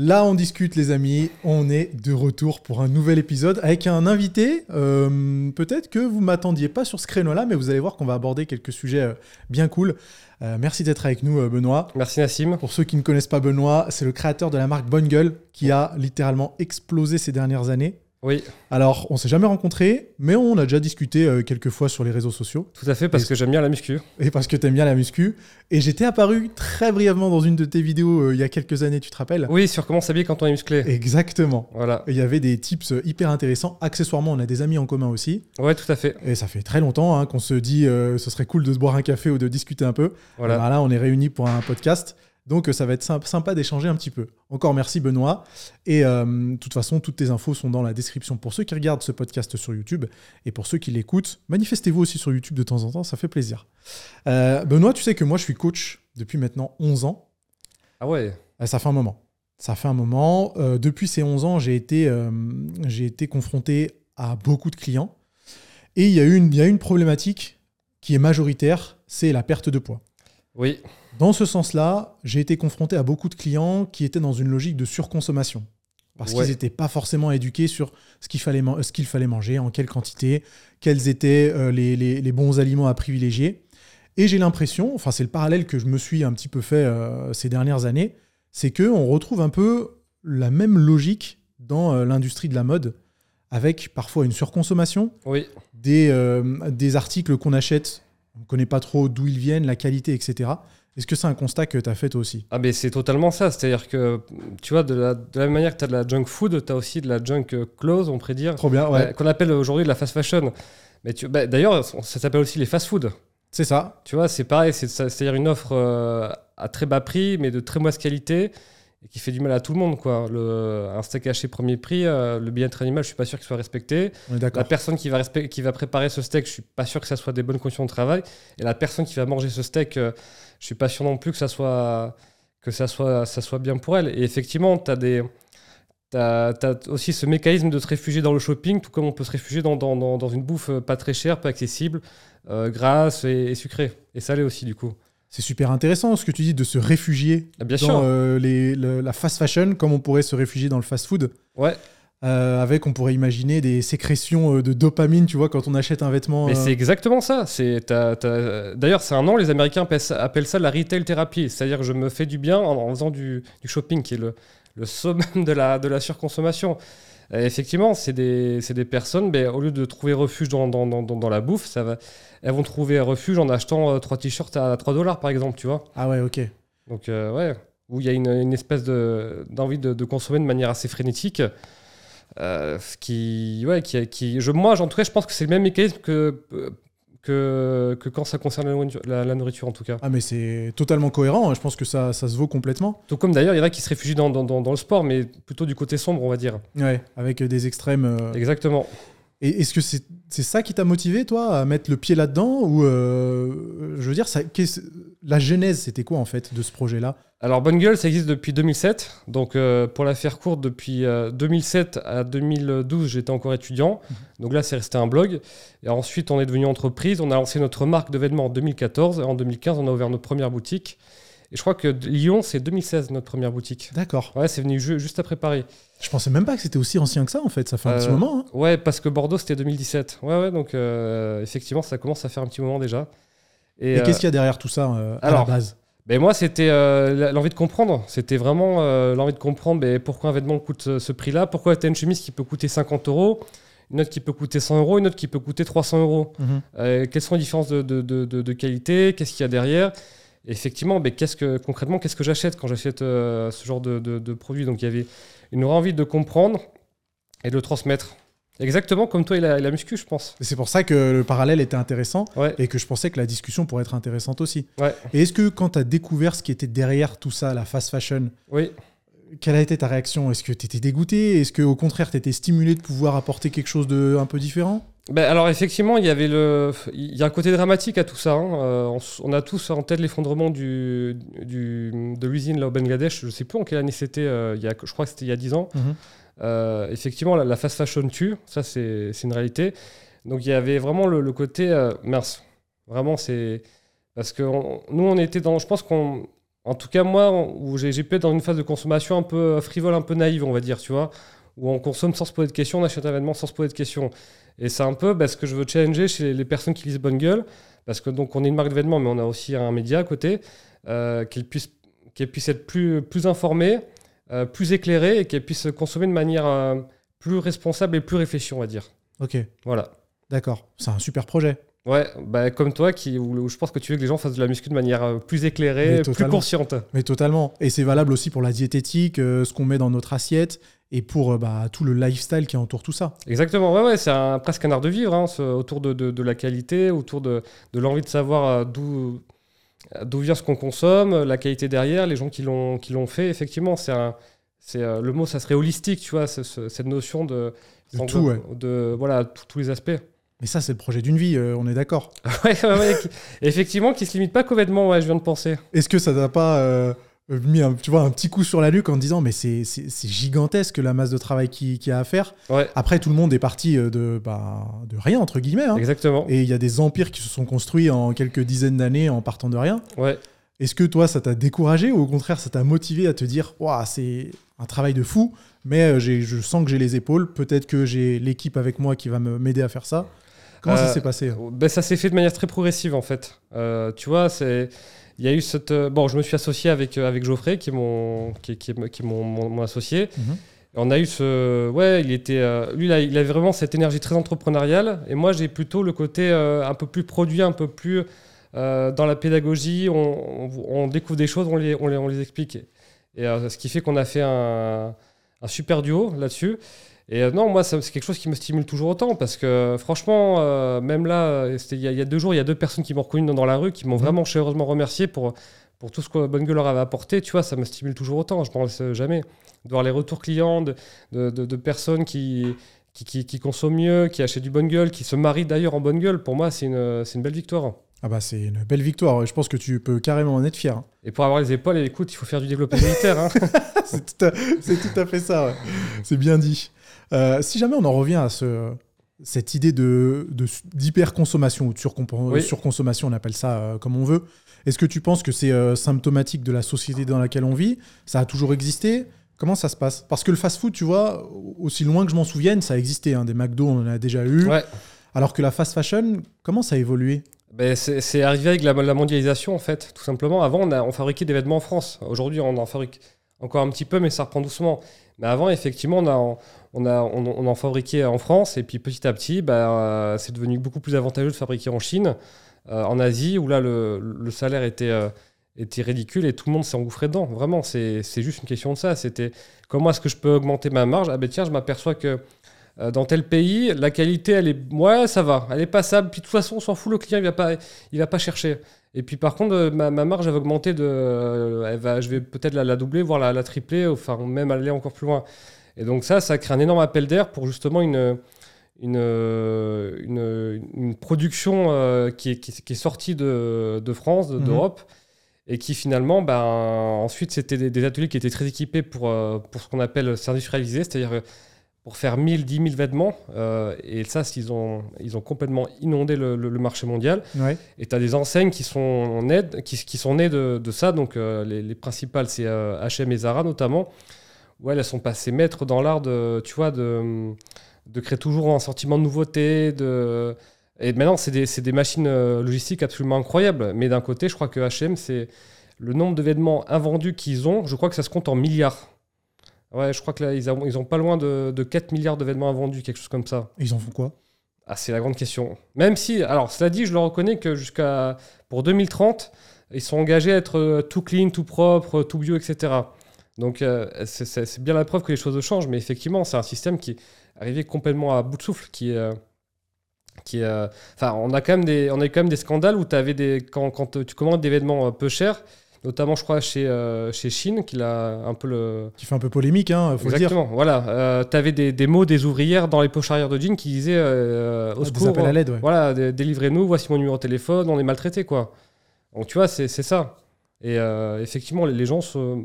Là, on discute, les amis. On est de retour pour un nouvel épisode avec un invité. Euh, Peut-être que vous m'attendiez pas sur ce créneau-là, mais vous allez voir qu'on va aborder quelques sujets euh, bien cool. Euh, merci d'être avec nous, Benoît. Merci Nassim. Pour ceux qui ne connaissent pas Benoît, c'est le créateur de la marque Bonne Gueule qui a littéralement explosé ces dernières années. Oui, Alors, on s'est jamais rencontrés, mais on a déjà discuté euh, quelques fois sur les réseaux sociaux. tout à fait, parce Et- que j'aime bien la muscu. Et parce que t'aimes bien la muscu. Et j'étais apparu très brièvement dans une de tes vidéos euh, il y a quelques années, tu te rappelles? Oui, sur comment s'habiller quand on est musclé. Exactement. Voilà. Il y avait des tips euh, hyper intéressants. Accessoirement, on a des amis en commun aussi. Ouais, tout à fait. Et ça fait très longtemps hein, qu'on se dit euh, ce serait cool de se boire un café ou de discuter un peu. Voilà. Ben là, on est réunis pour un podcast. Donc, euh, ça va être symp- sympa d'échanger un petit peu. Encore merci, Benoît. Et euh, de toute façon, toutes tes infos sont dans la description pour ceux qui regardent ce podcast sur YouTube. Et pour ceux qui l'écoutent, manifestez-vous aussi sur YouTube de temps en temps, ça fait plaisir. Euh, Benoît, tu sais que moi, je suis coach depuis maintenant 11 ans. Ah ouais. Ça fait un moment. Ça fait un moment. Euh, depuis ces 11 ans, j'ai été, j'ai été confronté à beaucoup de clients. Et il y, a une- il y a une problématique qui est majoritaire, c'est la perte de poids. Oui. Dans ce sens-là, j'ai été confronté à beaucoup de clients qui étaient dans une logique de surconsommation. Parce Ouais. qu'ils n'étaient pas forcément éduqués sur ce qu'il fallait, ce manger, en quelle quantité, quels étaient euh, les, les- les bons aliments à privilégier. Et j'ai l'impression, enfin c'est le parallèle que je me suis un petit peu fait euh, ces dernières années, c'est qu'on retrouve un peu la même logique dans euh, l'industrie de la mode, avec parfois une surconsommation, Oui. des, des articles qu'on achète, on ne connaît pas trop d'où ils viennent, la qualité, etc. Est-ce que c'est un constat que tu as fait toi aussi? Ah mais c'est totalement ça. C'est-à-dire que, tu vois, de la, de la même manière que tu as de la junk food, tu as aussi de la junk euh, clothes, on pourrait dire. Trop bien, ouais. Euh, Qu'on appelle aujourd'hui de la fast fashion. Mais tu, bah, d'ailleurs, ça s'appelle aussi les fast food. C'est ça. Tu vois, c'est pareil, c'est- c'est-à-dire une offre euh, à très bas prix, mais de très mauvaise qualité, et qui fait du mal à tout le monde. Quoi. Le, un steak haché premier prix, euh, le bien-être animal, je suis pas sûr qu'il soit respecté. La personne qui va, qui va préparer ce steak, je suis pas sûr que ça soit des bonnes conditions de travail. Et la personne qui va manger ce steak, euh, je suis pas sûr non plus que ça soit, que ça soit, ça soit bien pour elle. Et effectivement, tu as des... T'as as aussi ce mécanisme de se réfugier dans le shopping, tout comme on peut se réfugier dans, dans, dans, dans une bouffe euh, pas très chère, pas accessible, euh, grasse et, et sucrée. Et salée aussi, du coup. C'est super intéressant ce que tu dis de se réfugier Ah, bien dans euh, les- le- la fast fashion, comme on pourrait se réfugier dans le fast food. Ouais. Euh, avec, on pourrait imaginer des sécrétions euh, de dopamine, tu vois, quand on achète un vêtement. Mais euh, c'est exactement ça. C'est, D'ailleurs, c'est un nom, les Américains appellent ça, la retail thérapie. C'est-à-dire je me fais du bien en, en faisant du, du shopping, qui est le, le summum de la, de la surconsommation. Et effectivement, c'est des, des personnes, ben, au lieu de trouver refuge dans, dans, dans, dans la bouffe, ça va, elles vont trouver refuge en achetant euh, trois t-shirts à 3 dollars, par exemple, tu vois. Ah ouais, ok. Donc, euh, ouais, où il y a une, une espèce de, d'envie de, de consommer de manière assez frénétique. euh, ce qui, ouais, qui, qui, je, moi, en tout cas, je pense que c'est le même mécanisme que, que, que quand ça concerne la nourriture, la, la nourriture, en tout cas. Ah mais c'est totalement cohérent, hein. je pense que ça, ça se vaut complètement. Tout comme d'ailleurs, il y en a qui se réfugient dans, dans, dans, dans le sport, mais plutôt du côté sombre, on va dire. Ouais, avec des extrêmes. euh, Exactement. Et est-ce que c'est c'est ça qui t'a motivé, toi, à mettre le pied là-dedans? Ou, euh, je veux dire, ça, la genèse, c'était quoi, en fait, de ce projet-là? Alors, Bonne Gueule, ça existe depuis 2007. Donc, euh, pour la faire courte, depuis euh, 2007 à 2012, j'étais encore étudiant. Donc là, c'est resté un blog. Et ensuite, on est devenu entreprise. On a lancé notre marque de vêtements en 2014. Et en 2015, on a ouvert notre première boutique. Et je crois que Lyon, c'est 2016, notre première boutique. D'accord. Ouais, c'est venu ju- juste après Paris. Je pensais même pas que c'était aussi ancien que ça, en fait. Ça fait un petit Euh, moment. hein. Ouais, parce que Bordeaux, c'était 2017. Ouais, ouais, donc euh, effectivement, ça commence à faire un petit moment déjà. Et, euh, qu'est-ce qu'il y a derrière tout ça, euh, à la base Ben moi, c'était euh, l'envie de comprendre. C'était vraiment euh, l'envie de comprendre ben, pourquoi un vêtement coûte euh, ce prix-là? Pourquoi tu as une chemise qui peut coûter 50 euros, une autre qui peut coûter 100 euros, une autre qui peut coûter 300 euros? Mhm. Euh, quelles sont les différences de, de- de- de- de qualité? Qu'est-ce qu'il y a derrière? Et Effectivement, ben, qu'est-ce que, concrètement, qu'est-ce que j'achète quand j'achète euh, ce genre de produit? Donc il y avait une vraie envie de comprendre et de le transmettre. Exactement comme toi et la, et la muscu, je pense. C'est pour ça que le parallèle était intéressant Ouais. et que je pensais que la discussion pourrait être intéressante aussi. Ouais. Et est-ce que quand tu as découvert ce qui était derrière tout ça, la fast fashion, Oui. quelle a été ta réaction? Est-ce que tu étais dégoûté? Est-ce qu'au contraire, tu étais stimulé de pouvoir apporter quelque chose de un peu différent? Ben, alors effectivement, il y avait le, il y a un côté dramatique à tout ça. hein. Euh, on, a tous en tête l'effondrement du, du, de l'usine là au Bangladesh. Je sais plus en quelle année c'était. euh, il y a, je crois que c'était il y a 10 ans. Mhm. Euh, effectivement, la, la fast fashion tue. Ça, c'est une réalité. Donc il y avait vraiment le, côté euh, mince. Vraiment, c'est parce que nous, on était dans. Je pense qu'on En tout cas, moi, où j'ai pu être dans une phase de consommation un peu frivole, un peu naïve, on va dire, tu vois, où on consomme sans se poser de questions, on achète un événement sans se poser de questions. Et c'est un peu bah, ce que je veux challenger chez les personnes qui lisent Bonne Gueule, parce que donc on est une marque d'événements, mais on a aussi un média à côté, euh, qu'elles puissent, puissent être plus, plus informées, euh, plus éclairées et qu'elles puissent consommer de manière euh, plus responsable et plus réfléchie, on va dire. Ok. Voilà. D'accord. C'est un super projet. Ouais, bah, comme toi, qui, où, je pense que tu veux que les gens fassent de la muscu de manière euh, plus éclairée, plus consciente. Mais totalement. Et c'est valable aussi pour la diététique, ce qu'on met dans notre assiette, et pour bah, tout le lifestyle qui entoure tout ça. Exactement, ouais, ouais c'est presque un art de vivre, hein, autour de, de, la qualité, autour de, de l'envie de savoir d'où d'où vient ce qu'on consomme, la qualité derrière, les gens qui l'ont qui l'ont fait. Effectivement, c'est c'est le mot, ça serait holistique, tu vois, cette notion de, de tout, ouais. de voilà tous les aspects. Mais ça, c'est le projet d'une vie, euh, on est d'accord. ouais, ouais, effectivement, qui se limite pas qu'aux vêtements, ouais, je viens de penser. Est-ce que ça t'a pas euh, mis un, tu vois, un petit coup sur la nuque en disant, mais c'est gigantesque la masse de travail qu'il y a à faire ouais. Après, tout le monde est parti euh, de, bah, de rien, entre guillemets. Hein. Exactement. Et il y a des empires qui se sont construits en quelques dizaines d'années en partant de rien. Ouais. Est-ce que toi, ça t'a découragé ou au contraire, ça t'a motivé à te dire, waouh, c'est un travail de fou, mais je sens que j'ai les épaules, peut-être que j'ai l'équipe avec moi qui va m'aider à faire ça Comment ça euh, s'est passé? ben, Ça s'est fait de manière très progressive en fait. Euh, tu vois, c'est. Il y a eu cette. Euh, bon, je me suis associé avec, avec Geoffrey, qui est mon, qui, qui, qui mon, mon, associé. Mhm. On a eu ce. Ouais, il était. lui, il avait vraiment cette énergie très entrepreneuriale. Et moi, j'ai plutôt le côté un peu plus produit, un peu plus dans la pédagogie. On, on, découvre des choses, on les, on les, on les explique. Et ce qui fait qu'on a fait un, un super duo là-dessus. Et euh, non, moi, c'est quelque chose qui me stimule toujours autant parce que franchement, euh, même là, il y, a deux jours, il y a deux personnes qui m'ont reconnu dans, la rue qui m'ont mhm. vraiment chaleureusement remercié pour, pour tout ce que Bonne Gueule leur avait apporté. Tu vois, ça me stimule toujours autant. Je ne pense jamais. De voir les retours clients de, de, de, personnes qui, qui, qui, consomment mieux, qui achètent du Bonne Gueule, qui se marient d'ailleurs en Bonne Gueule, pour moi, c'est une, une belle victoire. Ah bah c'est une belle victoire, je pense que tu peux carrément en être fier. Et pour avoir les épaules, écoute, il faut faire du développement militaire. Hein. c'est tout, tout, à fait ça, c'est bien dit. Euh, si jamais on en revient à ce, cette idée de, d'hyperconsommation ou de surconsommation, on appelle ça euh, comme on veut, est-ce que tu penses que c'est euh, symptomatique de la société dans laquelle on vit? Ça a toujours existé? Comment ça se passe? Parce que le fast-food, tu vois, aussi loin que je m'en souvienne, ça a existé. Hein. Des McDo, on en a déjà eu. Alors que la fast fashion, comment ça a évolué? Ben c'est arrivé avec la, mondialisation, en fait, tout simplement. Avant, on, a, on fabriquait des vêtements en France. Aujourd'hui, on en fabrique encore un petit peu, mais ça reprend doucement. Mais avant, effectivement, on, a, on, a, on, en fabriquait en France, et puis petit à petit, bah, c'est devenu beaucoup plus avantageux de fabriquer en Chine, euh, en Asie, où là, le, le salaire était, euh, était ridicule et tout le monde s'est engouffré dedans. Vraiment, c'est juste une question de ça. C'était comment est-ce que je peux augmenter ma marge? Ah ben tiens, je m'aperçois que euh, dans tel pays, la qualité, elle est, ouais, ça va, elle est passable. Puis de toute façon, on s'en fout, le client, il va pas, il va pas chercher. Et puis par contre, euh, ma, marge, elle va augmenter de, euh, elle va, je vais peut-être la, doubler, voire la, tripler, enfin même aller encore plus loin. Et donc ça, ça crée un énorme appel d'air pour justement une, une, une, production qui, est, qui, est, sortie de, de France, mhm. d'Europe, et qui finalement, ben, ensuite, c'était des, ateliers qui étaient très équipés pour, pour ce qu'on appelle s'industrialiser, c'est-à-dire pour faire 1000, 10 000 vêtements. Euh, et ça, ils ont, ils ont complètement inondé le, marché mondial. Et tu as des enseignes qui sont, nées, qui, qui sont nées de, de ça. Donc, euh, les, principales, c'est HM et Zara notamment. Où elles sont passées maîtres dans l'art de, tu vois, de, de créer toujours un sentiment de nouveauté. De... Et maintenant, c'est des, des, machines logistiques absolument incroyables. Mais d'un côté, je crois que HM, c'est le nombre de vêtements invendus qu'ils ont. Je crois que ça se compte en milliards. Ouais, je crois que là, ils ont, ils ont pas loin de, de 4 milliards de vêtements vendus, quelque chose comme ça. ils en font quoi? Ah, c'est la grande question. Même si, alors, cela dit, je le reconnais que jusqu'à pour 2030, ils sont engagés à être euh, tout clean, tout propre, tout bio, etc. Donc, euh, c'est bien la preuve que les choses changent, mais effectivement, c'est un système qui est arrivé complètement à bout de souffle, qui est. Euh, qui enfin, on a quand même des, on a quand même des scandales où avais des, quand, quand tu commandes des vêtements peu chers, notamment je crois chez, euh, chez Chine, qui a un peu le... Qui fait un peu polémique, hein, faut Exactement, dire. voilà. Euh, tu avais des, des, mots des ouvrières dans les poches arrière de jeans qui disaient euh, au ah, secours, des à l'aide, ouais. Voilà, délivrez-nous, voici mon numéro de téléphone, on est maltraité, quoi. Donc tu vois, c'est ça. Et effectivement, les, gens se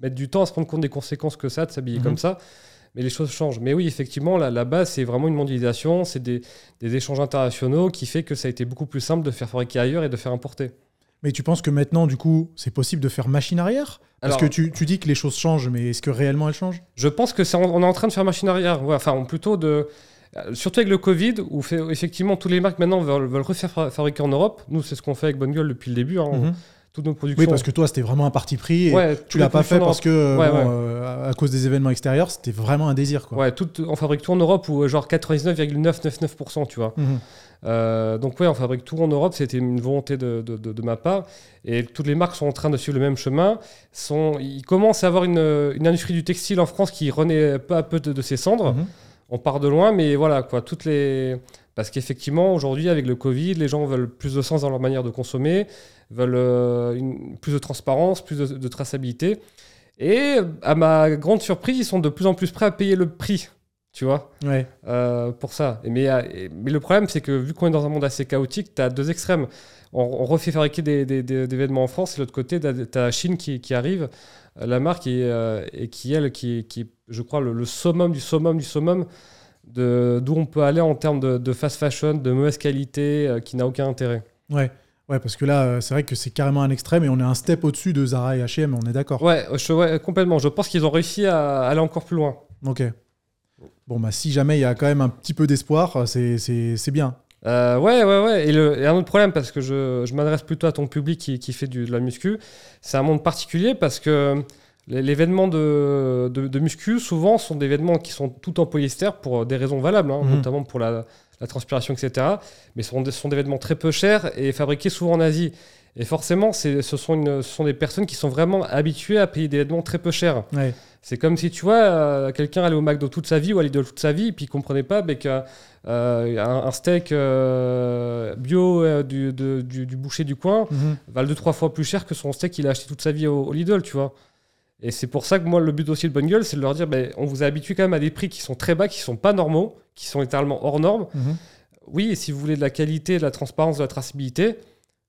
mettent du temps à se rendre compte des conséquences que ça de s'habiller mhm. comme ça. Mais les choses changent. Mais oui, effectivement, la, la base, c'est vraiment une mondialisation, c'est des, des échanges internationaux qui fait que ça a été beaucoup plus simple de faire fabriquer ailleurs et de faire importer. Mais tu penses que maintenant, du coup, c'est possible de faire machine arrière? Parce Alors- que tu, tu dis que les choses changent, mais est-ce que réellement elles changent? Je pense que c'est en- on est en train de faire machine arrière. Ouais, enfin, plutôt de. euh, Surtout avec le Covid, où fait- effectivement tous les marques maintenant veulent, veulent refaire fa- fabriquer en Europe. Nous, c'est ce qu'on fait avec Bonne Gueule depuis le début. hein. Mhm. Toutes nos productions. Oui, parce que toi, c'était vraiment un parti pris. Et Ouais, tu l'as pas fait parce que, euh, Ouais, bon, ouais. euh, à- cause des événements extérieurs, c'était vraiment un désir. Quoi. Ouais, tout, on fabrique tout en Europe ou euh, genre 99,999%, tu vois. Mhm. Euh, donc ouais, on fabrique tout en Europe, c'était une volonté de, de- de- de ma part. Et toutes les marques sont en train de suivre le même chemin. Sont, ils commencent à avoir une, une industrie du textile en France qui renaît peu à peu de, ses cendres. Mhm. On part de loin, mais voilà, quoi, toutes les... Parce qu'effectivement, aujourd'hui, avec le Covid, les gens veulent plus de sens dans leur manière de consommer, veulent euh, une- plus de transparence, plus de, de traçabilité. Et à ma grande surprise, ils sont de plus en plus prêts à payer le prix, tu vois Ouais. euh, pour ça. Et mais, euh, et- mais le problème, c'est que vu qu'on est dans un monde assez chaotique, tu as deux extrêmes. On, on refait fabriquer des, des, des- des vêtements en France, et de l'autre côté, tu as, la Chine qui, qui arrive, la marque, et, euh, et qui, elle, qui, qui est, je crois, le, le summum du summum du summum d'où on peut aller en termes de, de fast fashion, de mauvaise qualité, euh, qui n'a aucun intérêt. Ouais. Ouais, parce que là, euh, c'est vrai que c'est carrément un extrême et on est un step au-dessus de Zara et H&M, on est d'accord. Ouais, je- ouais, complètement. Je pense qu'ils ont réussi à aller encore plus loin. Ok. Bon, bah si jamais il y a quand même un petit peu d'espoir, c'est- bien. Euh, ouais, ouais, ouais. Et, le, et un autre problème, parce que je, je m'adresse plutôt à ton public qui, qui fait du, de la muscu, c'est un monde particulier parce que les, les vêtements de, de, de muscu, souvent, sont des vêtements qui sont tout en polyester pour des raisons valables, hein, Mhm. notamment pour la, la transpiration, etc. Mais ce sont, des, ce sont des vêtements très peu chers et fabriqués souvent en Asie. Et forcément, ce sont, une, ce sont des personnes qui sont vraiment habituées à payer des vêtements très peu chers. Ouais. C'est comme si, tu vois, euh, quelqu'un allait au McDo toute sa vie ou à Lidl toute sa vie, et puis il comprenait pas mais que, euh, un, steak euh, bio du, de- du, du boucher du coin valent deux, trois fois plus cher que son steak qu'il a acheté toute sa vie au, au Lidl, tu vois. Et c'est pour ça que moi, le but aussi de Bonne Gueule, c'est de leur dire, ben, on vous a habitué quand même à des prix qui sont très bas, qui sont pas normaux, qui sont littéralement hors normes. Mhm. Oui, et si vous voulez de la qualité, de la transparence, de la traçabilité,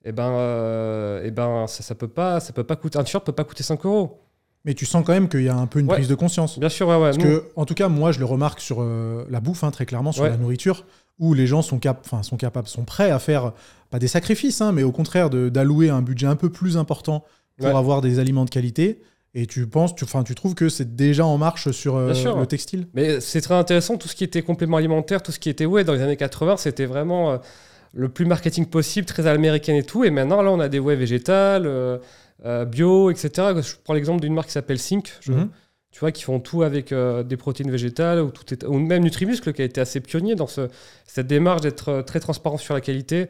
eh ben, euh, eh ben ça, ça peut pas, ça peut pas coûter, un t-shirt peut pas coûter 5 euros. Mais tu sens quand même qu'il y a un peu une Ouais. prise de conscience. Bien sûr, ouais, ouais. Parce nous- que, en tout cas, moi, je le remarque sur euh, la bouffe, hein, très clairement, sur Ouais. la nourriture, où les gens sont, cap sont capables, sont prêts à faire, pas des sacrifices, hein, mais au contraire, d'allouer un budget un peu plus important pour avoir des aliments de qualité. Et tu penses, tu, enfin, tu trouves que c'est déjà en marche sur euh, le textile? Mais c'est très intéressant, tout ce qui était complément alimentaire, tout ce qui était ouais, dans les années 80, c'était vraiment euh, le plus marketing possible, très à l'américaine et tout. Et maintenant, là, on a des whey végétales, euh, bio, etc. Je prends l'exemple d'une marque qui s'appelle Sync, je- Mhm. tu vois, qui font tout avec des protéines végétales, ou, tout est- ou même Nutrimuscle, qui a été assez pionnier dans ce- cette démarche d'être très transparent sur la qualité.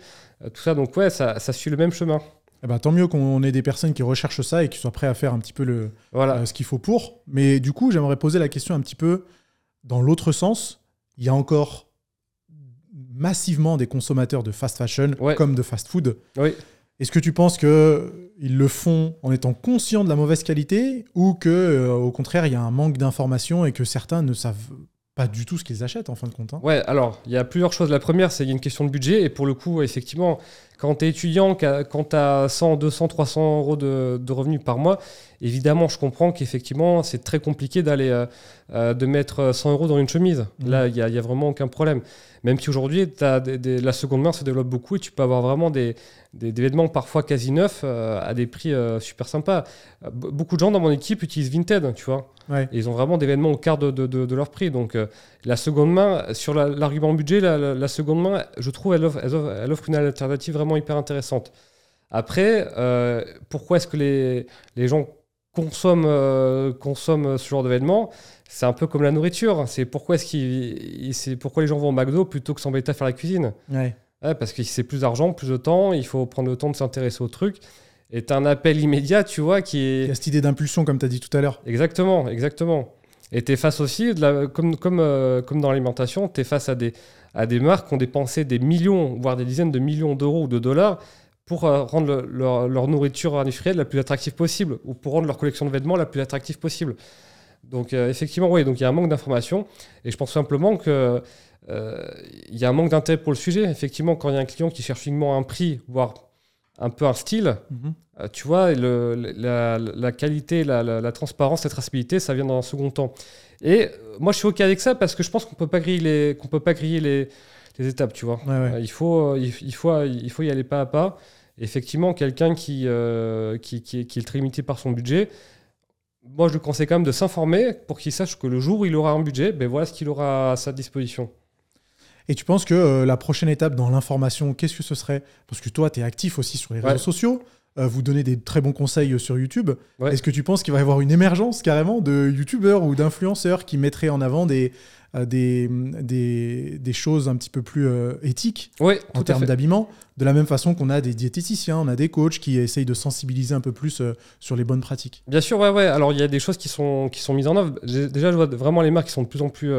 tout ça, donc ouais, ça, ça suit le même chemin. Eh ben, tant mieux qu'on ait des personnes qui recherchent ça et qui soient prêts à faire un petit peu le, Voilà. euh, ce qu'il faut pour. Mais du coup, j'aimerais poser la question un petit peu dans l'autre sens. Il y a encore massivement des consommateurs de fast fashion Ouais. comme de fast food. Oui. Est-ce que tu penses qu'ils le font en étant conscients de la mauvaise qualité ou que euh, au contraire il y a un manque d'information et que certains ne savent pas du tout ce qu'ils achètent en fin de compte hein? Ouais, alors, il y a plusieurs choses. La première, c'est qu'il y a une question de budget. Et pour le coup, effectivement, quand tu es étudiant, quand tu as 100, 200, 300 euros de, de revenus par mois, évidemment, je comprends qu'effectivement, c'est très compliqué d'aller euh, euh, de mettre 100 euros dans une chemise. Mhm. Là, il n'y a, vraiment aucun problème. Même si aujourd'hui, la seconde main se développe beaucoup et tu peux avoir vraiment des, des, des vêtements parfois quasi neufs euh, à des prix euh, super sympas. Be- beaucoup de gens dans mon équipe utilisent Vinted, tu vois. Ouais. Et ils ont vraiment des vêtements au quart de, de- de- de leur prix. Donc, la seconde main, sur la- l'argument budget, la, la- la seconde main, je trouve, elle offre, elle offre- elle offre une alternative vraiment hyper intéressante. Après, euh, pourquoi est-ce que les, les gens consomment, euh, consomment ce genre de vêtements C'est un peu comme la nourriture. C'est pourquoi, est-ce qu'ils, c'est pourquoi les gens vont au McDo plutôt que s'embêter à faire la cuisine? Ouais. Ouais, parce que c'est plus d'argent, plus de temps, il faut prendre le temps de s'intéresser au truc. Et un appel immédiat, tu vois, qui est... Il y a cette idée d'impulsion comme tu as dit tout à l'heure. Exactement, exactement. Et tu es face aussi, comme, comme, euh, comme dans l'alimentation, tu es face à des, à des marques qui ont dépensé des millions, voire des dizaines de millions d'euros ou de dollars pour euh, rendre le- leur, leur nourriture industrielle la plus attractive possible ou pour rendre leur collection de vêtements la plus attractive possible. Donc euh, effectivement, oui, donc il y a un manque d'information et je pense simplement que il y a un manque d'intérêt pour le sujet. Effectivement, quand il y a un client qui cherche uniquement un prix, voire un peu un style, Mhm. euh, tu vois, le- la, la qualité, la, la- la transparence, la traçabilité, ça vient dans un second temps. Et euh, moi, je suis OK avec ça parce que je pense qu'on peut pas griller les, qu'on peut pas griller les, les étapes, tu vois. Ouais, ouais. Euh, il, faut, il, il faut, il faut y aller pas à pas. Effectivement, quelqu'un qui, euh, qui, qui est très limité par son budget, moi je lui conseille quand même de s'informer pour qu'il sache que le jour où il aura un budget, ben voilà ce qu'il aura à sa disposition. Et tu penses que euh, la prochaine étape dans l'information, qu'est-ce que ce serait? Parce que toi, tu es actif aussi sur les réseaux sociaux, euh, vous donnez des très bons conseils euh, sur YouTube. Ouais. Est-ce que tu penses qu'il va y avoir une émergence carrément de YouTubeurs ou d'influenceurs qui mettraient en avant des, euh, des, des, des choses un petit peu plus éthiques en termes d'habillement? De la même façon qu'on a des diététiciens, on a des coachs qui essayent de sensibiliser un peu plus sur les bonnes pratiques. Bien sûr, ouais, ouais. Alors, il y a des choses qui sont, qui sont mises en œuvre. Déjà, je vois vraiment les marques qui sont de plus en plus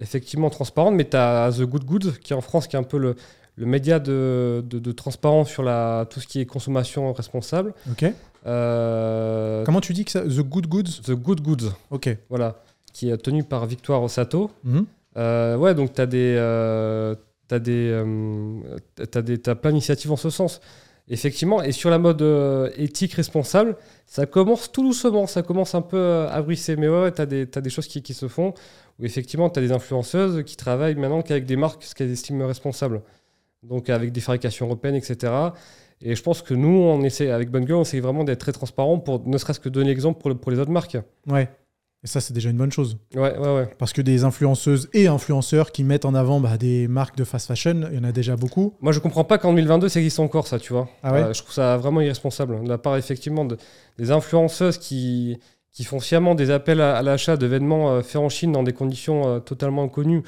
effectivement transparentes, mais tu as The Good Good, qui est en France, qui est un peu le, le média de, de, de transparence sur la, tout ce qui est consommation responsable. Ok Euh, Comment tu dis que ça? The Good Goods? The Good Goods, Ok. voilà, qui est tenu par Victoire Osato. Mhm. Euh, ouais, donc tu as des. euh, t'as des, t'as des t'as plein d'initiatives en ce sens. Effectivement, et sur la mode éthique responsable, ça commence tout doucement, ça commence un peu à bruisser. Mais ouais, ouais tu as, des choses qui, qui se font où effectivement tu as des influenceuses qui travaillent maintenant qu'avec des marques ce qu'elles estiment responsables. Donc avec des fabrications européennes, etc. Et je pense que nous, on essaie, avec Bonne Gueule, on essaie vraiment d'être très transparent pour ne serait-ce que donner l'exemple pour, le- pour les autres marques. Ouais. Et ça, c'est déjà une bonne chose. Ouais, ouais, ouais. Parce que des influenceuses et influenceurs qui mettent en avant bah, des marques de fast fashion, il y en a déjà beaucoup. Moi, je comprends pas qu'en 2022, ça existe encore, ça, tu vois. Ah ouais Euh, Je trouve ça vraiment irresponsable. De la part, effectivement, de- des influenceuses qui, qui font sciemment des appels à, l'achat de vêtements euh, faits en Chine dans des conditions euh, totalement inconnues.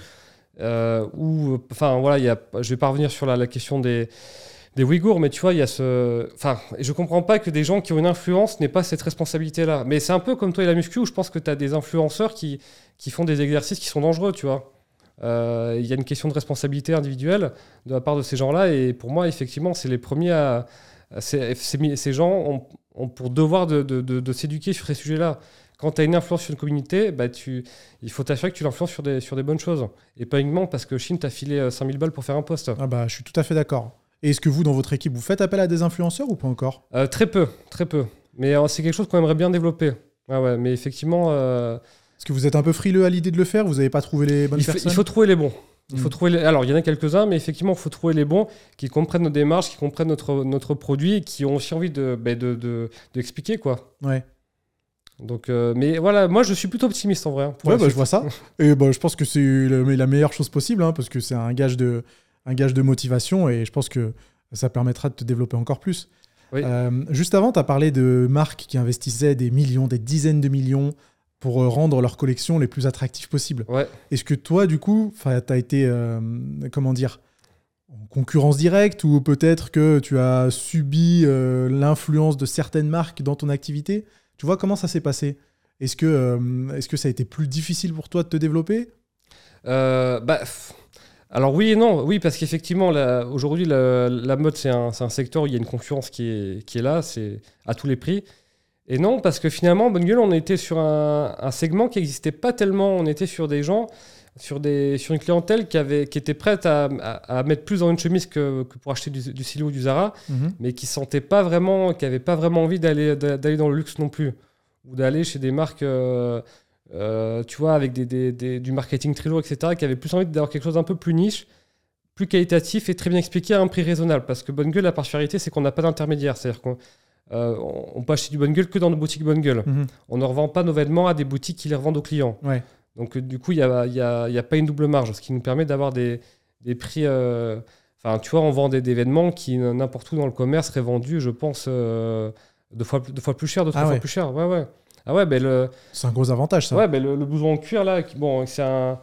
Euh, où, enfin, voilà, je vais pas revenir sur la, question des, des Ouïghours, mais tu vois, y a ce. Enfin, je comprends pas que des gens qui ont une influence n'aient pas cette responsabilité-là. Mais c'est un peu comme toi et la muscu, où je pense que tu as des influenceurs qui, qui font des exercices qui sont dangereux, tu vois. Il y a une question de responsabilité individuelle de la part de ces gens-là, et pour moi, effectivement, c'est les premiers à. ces gens ont, ont pour devoir de, de- de- de s'éduquer sur ces sujets-là. Quand tu as une influence sur une communauté, bah, tu, il faut t'assurer que tu l'influences sur des, sur des bonnes choses. Et pas uniquement parce que Chine t'a filé euh, 5000 balles pour faire un post. Ah bah, je suis tout à fait d'accord. Et est-ce que vous, dans votre équipe, vous faites appel à des influenceurs ou pas encore? Euh, très peu, très peu. Mais euh, c'est quelque chose qu'on aimerait bien développer. Ouais, mais effectivement, euh, Est-ce que vous êtes un peu frileux à l'idée de le faire? Vous n'avez pas trouvé les bonnes il, personnes il faut trouver les bons. Il faut Mm. trouver les- Alors, il y en a quelques-uns, mais effectivement, il faut trouver les bons qui comprennent nos démarches, qui comprennent notre, notre produit et qui ont aussi envie de, ben, de, de- d'expliquer, quoi. Ouais, Donc, euh, mais voilà, moi, je suis plutôt optimiste en vrai. hein, ouais bah, je vois ça. Et bah, je pense que c'est la meilleure chose possible, hein, parce que c'est un gage, de, un gage de motivation et je pense que ça permettra de te développer encore plus. Oui. Euh, juste avant, tu as parlé de marques qui investissaient des millions, des dizaines de millions pour euh, rendre leurs collections les plus attractives possibles. Ouais. Est-ce que toi, du coup, tu as été, euh, comment dire, en concurrence directe ou peut-être que tu as subi euh, l'influence de certaines marques dans ton activité? Tu vois comment ça s'est passé? Est-ce que, euh, que ça a été plus difficile pour toi de te développer? Bah, alors oui et non, oui parce qu'effectivement aujourd'hui la, la mode c'est un, un secteur où il y a une concurrence qui est, qui est là, c'est à tous les prix. Et non parce que finalement Bonne Gueule on était sur un, un segment qui n'existait pas tellement, on était sur des gens, sur, des, sur une clientèle qui, avait, qui était prête à, à- à mettre plus dans une chemise que, que pour acheter du, du Silo ou du Zara, mais qui sentait pas vraiment, qui avait pas vraiment envie d'aller dans le luxe non plus, ou d'aller chez des marques, euh, euh, tu vois, avec des, des- des- du marketing très lourd, etc., qui avaient plus envie d'avoir quelque chose d'un peu plus niche, plus qualitatif et très bien expliqué à un prix raisonnable. Parce que Bonne Gueule, la particularité, c'est qu'on n'a pas d'intermédiaire, c'est-à-dire qu'on euh, on peut acheter du Bonne Gueule que dans nos boutiques Bonne Gueule. Mhm. On ne revend pas nos vêtements à des boutiques qui les revendent aux clients. Ouais. Donc euh, du coup, il n'y a, y a- il y a pas une double marge, ce qui nous permet d'avoir des, des prix... euh, Enfin, tu vois, on vend des, des vêtements qui, n'importe où dans le commerce, seraient vendus, je pense, euh, deux, fois, plus- deux fois plus cher, deux, trois Ah fois plus cher. Ouais, ouais. Ah ouais, ben le, C'est un gros avantage, ça. ouais, ben le, le blouson en cuir, là, qui- bon, c'est un,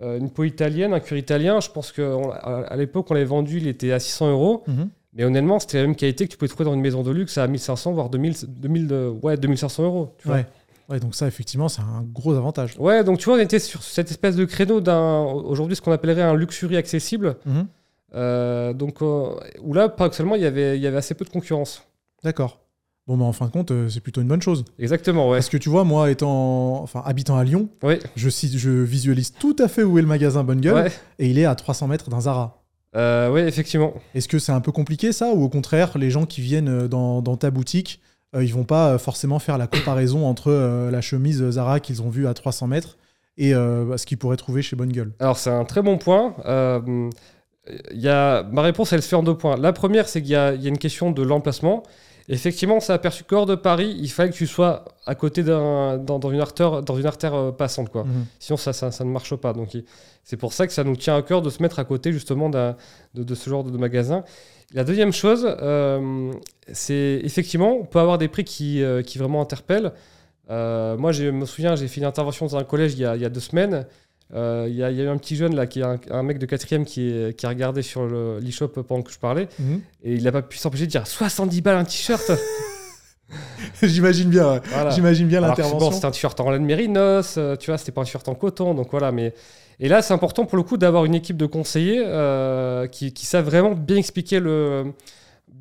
euh, une peau italienne, un cuir italien. Je pense qu'à l'époque, on l'avait vendu, il était à 600 euros. Mhm. Mais honnêtement, c'était la même qualité que tu pouvais trouver dans une maison de luxe à 1500, voire 2000, 2000 de- ouais, 2500 euros. Tu vois. Ouais. Ouais, donc ça, effectivement, c'est un gros avantage. Ouais, donc tu vois, on était sur cette espèce de créneau d'un, aujourd'hui, ce qu'on appellerait un luxury accessible. Mhm. Euh, donc, euh, où là, paradoxalement, il y avait, il y avait assez peu de concurrence. D'accord. Bon, bah, en fin de compte, euh, c'est plutôt une bonne chose. Exactement, ouais. Parce que tu vois, moi, étant, enfin, habitant à Lyon, Oui, je, je visualise tout à fait où est le magasin Bonne Gueule ouais. et il est à 300 mètres d'un Zara. Euh, ouais, effectivement. Est-ce que c'est un peu compliqué ça ou au contraire, les gens qui viennent euh, dans, dans ta boutique, euh, ils vont pas euh, forcément faire la comparaison entre euh, la chemise Zara qu'ils ont vue à 300 mètres et ce qu'ils pourraient trouver chez Bonne Gueule? Alors, c'est un très bon point. Y a, ma réponse, elle se fait en deux points. La première, c'est qu'il y a une question de l'emplacement. Effectivement, ça a aperçu qu'hors de Paris, il fallait que tu sois à côté d'un, dans, dans une artère, dans une artère euh, passante. Quoi. Mhm. Sinon, ça, ça, ça ne marche pas. Donc, c'est pour ça que ça nous tient à cœur de se mettre à côté justement de, de ce genre de, de magasin. La deuxième chose, euh, c'est effectivement, on peut avoir des prix qui, euh, qui vraiment interpellent. Euh, moi, je me souviens, j'ai fait une intervention dans un collège il y a, il y a deux semaines. Euh, Il y, a il y a eu un petit jeune là, qui est un, un mec de quatrième qui, est- qui a regardé sur le- l'e-shop pendant que je parlais Mhm. et il n'a pas pu s'empêcher de dire 70 balles un t-shirt. J'imagine bien, ouais. Voilà. J'imagine bien l'intervention. Bon, c'était un t-shirt en laine mérinos, euh, tu vois, c'était pas un t-shirt en coton, donc voilà. Mais et là, c'est important pour le coup d'avoir une équipe de conseillers euh, qui, qui savent vraiment bien expliquer le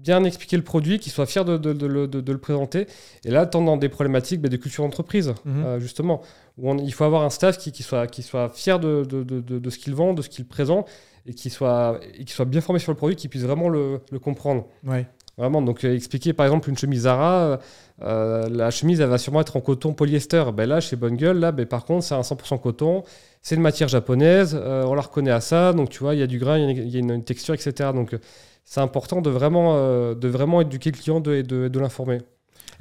bien expliquer le produit, qui soient fiers de, de- de le- de- de le présenter. Et là, tant dans des problématiques bah, de culture d'entreprise, Mhm. euh, justement, où on- il faut avoir un staff qui, qui soit, qui soit fier de, ce qu'il vend, de ce qu'il présente, et qui soit, et qui soit bien formé sur le produit, qui puisse vraiment le, le comprendre. Ouais. Vraiment, donc euh, expliquer par exemple une chemise Zara, euh, la chemise elle va sûrement être en coton polyester. Ben là, chez Bonne Gueule, là, ben, par contre, c'est un 100% coton, c'est une matière japonaise, euh, on la reconnaît à ça, donc tu vois, il y a du grain, il y a une- il y, a une, une texture, etc. Donc euh, c'est important de vraiment, euh, de vraiment éduquer le client de- et de, de l'informer.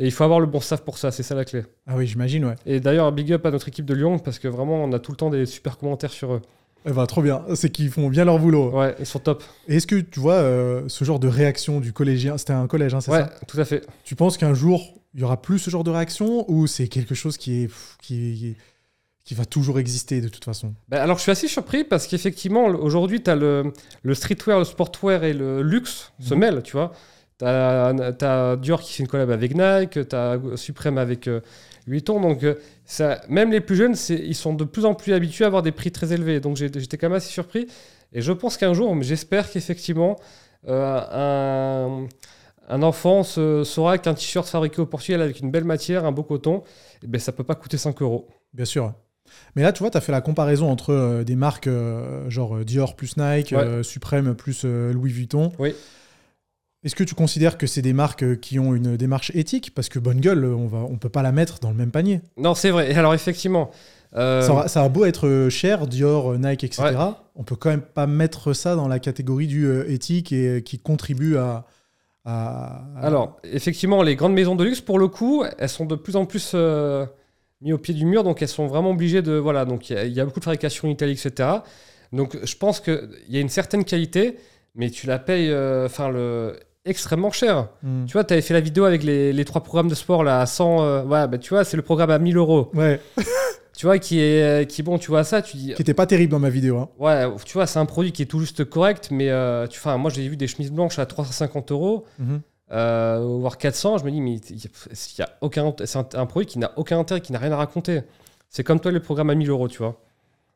Et il faut avoir le bon staff pour ça, c'est ça la clé. Ah oui, j'imagine, ouais. Et d'ailleurs, big up à notre équipe de Lyon, parce que vraiment, on a tout le temps des super commentaires sur eux. Eh ben, trop bien. C'est qu'ils font bien leur boulot. Ouais, ils sont top. Et Est-ce que tu vois euh, ce genre de réaction du collégien C'était un collège, hein, c'est Ouais, ça? tout à fait. Tu penses qu'un jour, il y aura plus ce genre de réaction ou c'est quelque chose qui, est, qui, qui va toujours exister de toute façon Bah, alors, je suis assez surpris parce qu'effectivement, aujourd'hui, tu as le, le streetwear, le sportwear et le luxe se Mhm. mêlent, tu vois. Tu as, Dior qui fait une collab avec Nike, tu as Supreme avec euh, Vuitton. Donc, euh, ça, même les plus jeunes, ils sont de plus en plus habitués à avoir des prix très élevés. Donc, j'étais quand même assez surpris. Et je pense qu'un jour, j'espère qu'effectivement, euh, un, un enfant se, saura qu'un t-shirt fabriqué au Portugal avec une belle matière, un beau coton, eh ben, ça peut pas coûter 5 euros. Bien sûr. Mais là, tu vois, tu as fait la comparaison entre euh, des marques euh, genre euh, Dior plus Nike, Ouais. euh, Supreme plus Louis Vuitton. Oui. Est-ce que tu considères que c'est des marques qui ont une démarche éthique? Parce que Bonne Gueule, on va, on peut pas la mettre dans le même panier. Non, c'est vrai. Alors, effectivement. Ça, a- ça a beau être cher, Dior, Nike, etc. Ouais. On peut quand même pas mettre ça dans la catégorie du éthique et qui contribue à. à- à- Alors, effectivement, les grandes maisons de luxe, pour le coup, elles sont de plus en plus euh, mises au pied du mur, donc elles sont vraiment obligées de. Voilà, donc il y, a- il y a beaucoup de fabrication en Italie, etc. Donc, je pense qu'il y a une certaine qualité, mais tu la payes euh, le extrêmement cher. Hmm. Tu vois, tu avais fait la vidéo avec les, les trois programmes de sport là à 100. euh, voilà, bah, tu vois, c'est le programme à 1000 euros. Ouais, Tu vois, qui est, qui, bon, tu vois ça, tu dis. qui était pas terrible dans ma vidéo. hein. Ouais, tu vois, c'est un produit qui est tout juste correct, mais euh, tu, moi j'ai vu des chemises blanches à 350 euros. Mhm. Euh, voire 400, je me dis, mais il y a, aucun, c'est un, un produit qui n'a aucun intérêt, qui n'a rien à raconter. C'est comme toi, le programme à 1000 euros, tu vois.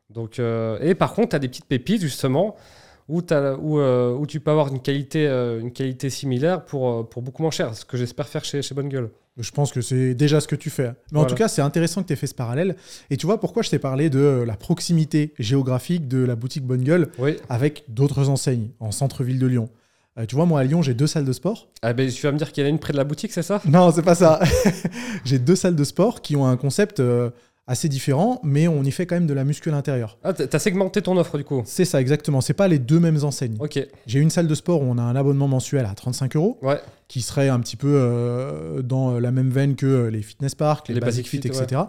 Donc, euh, et par contre, tu as des petites pépites, justement, où, t'as- où, euh, où tu peux avoir une qualité, une qualité similaire pour, pour beaucoup moins cher, ce que j'espère faire chez, chez Bonne Gueule. Je pense que c'est déjà ce que tu fais. Mais en tout cas, c'est intéressant que tu aies fait ce parallèle. Et tu vois pourquoi je t'ai parlé de la proximité géographique de la boutique Bonne Gueule Oui. avec d'autres enseignes en centre-ville de Lyon. Euh, tu vois, moi à Lyon, j'ai deux salles de sport. Ah ben, tu vas me dire qu'il y en a une près de la boutique, c'est ça? Non, c'est pas ça. j'ai deux salles de sport qui ont un concept euh, assez différent, mais on y fait quand même de la muscu à l'intérieur. Ah, t'as segmenté ton offre, du coup? C'est ça, exactement. C'est pas les deux mêmes enseignes. Ok, J'ai une salle de sport où on a un abonnement mensuel à 35 euros, ouais. qui serait un petit peu euh, dans la même veine que les fitness parks, les, Les Basic Basic Fit, Fit, etc.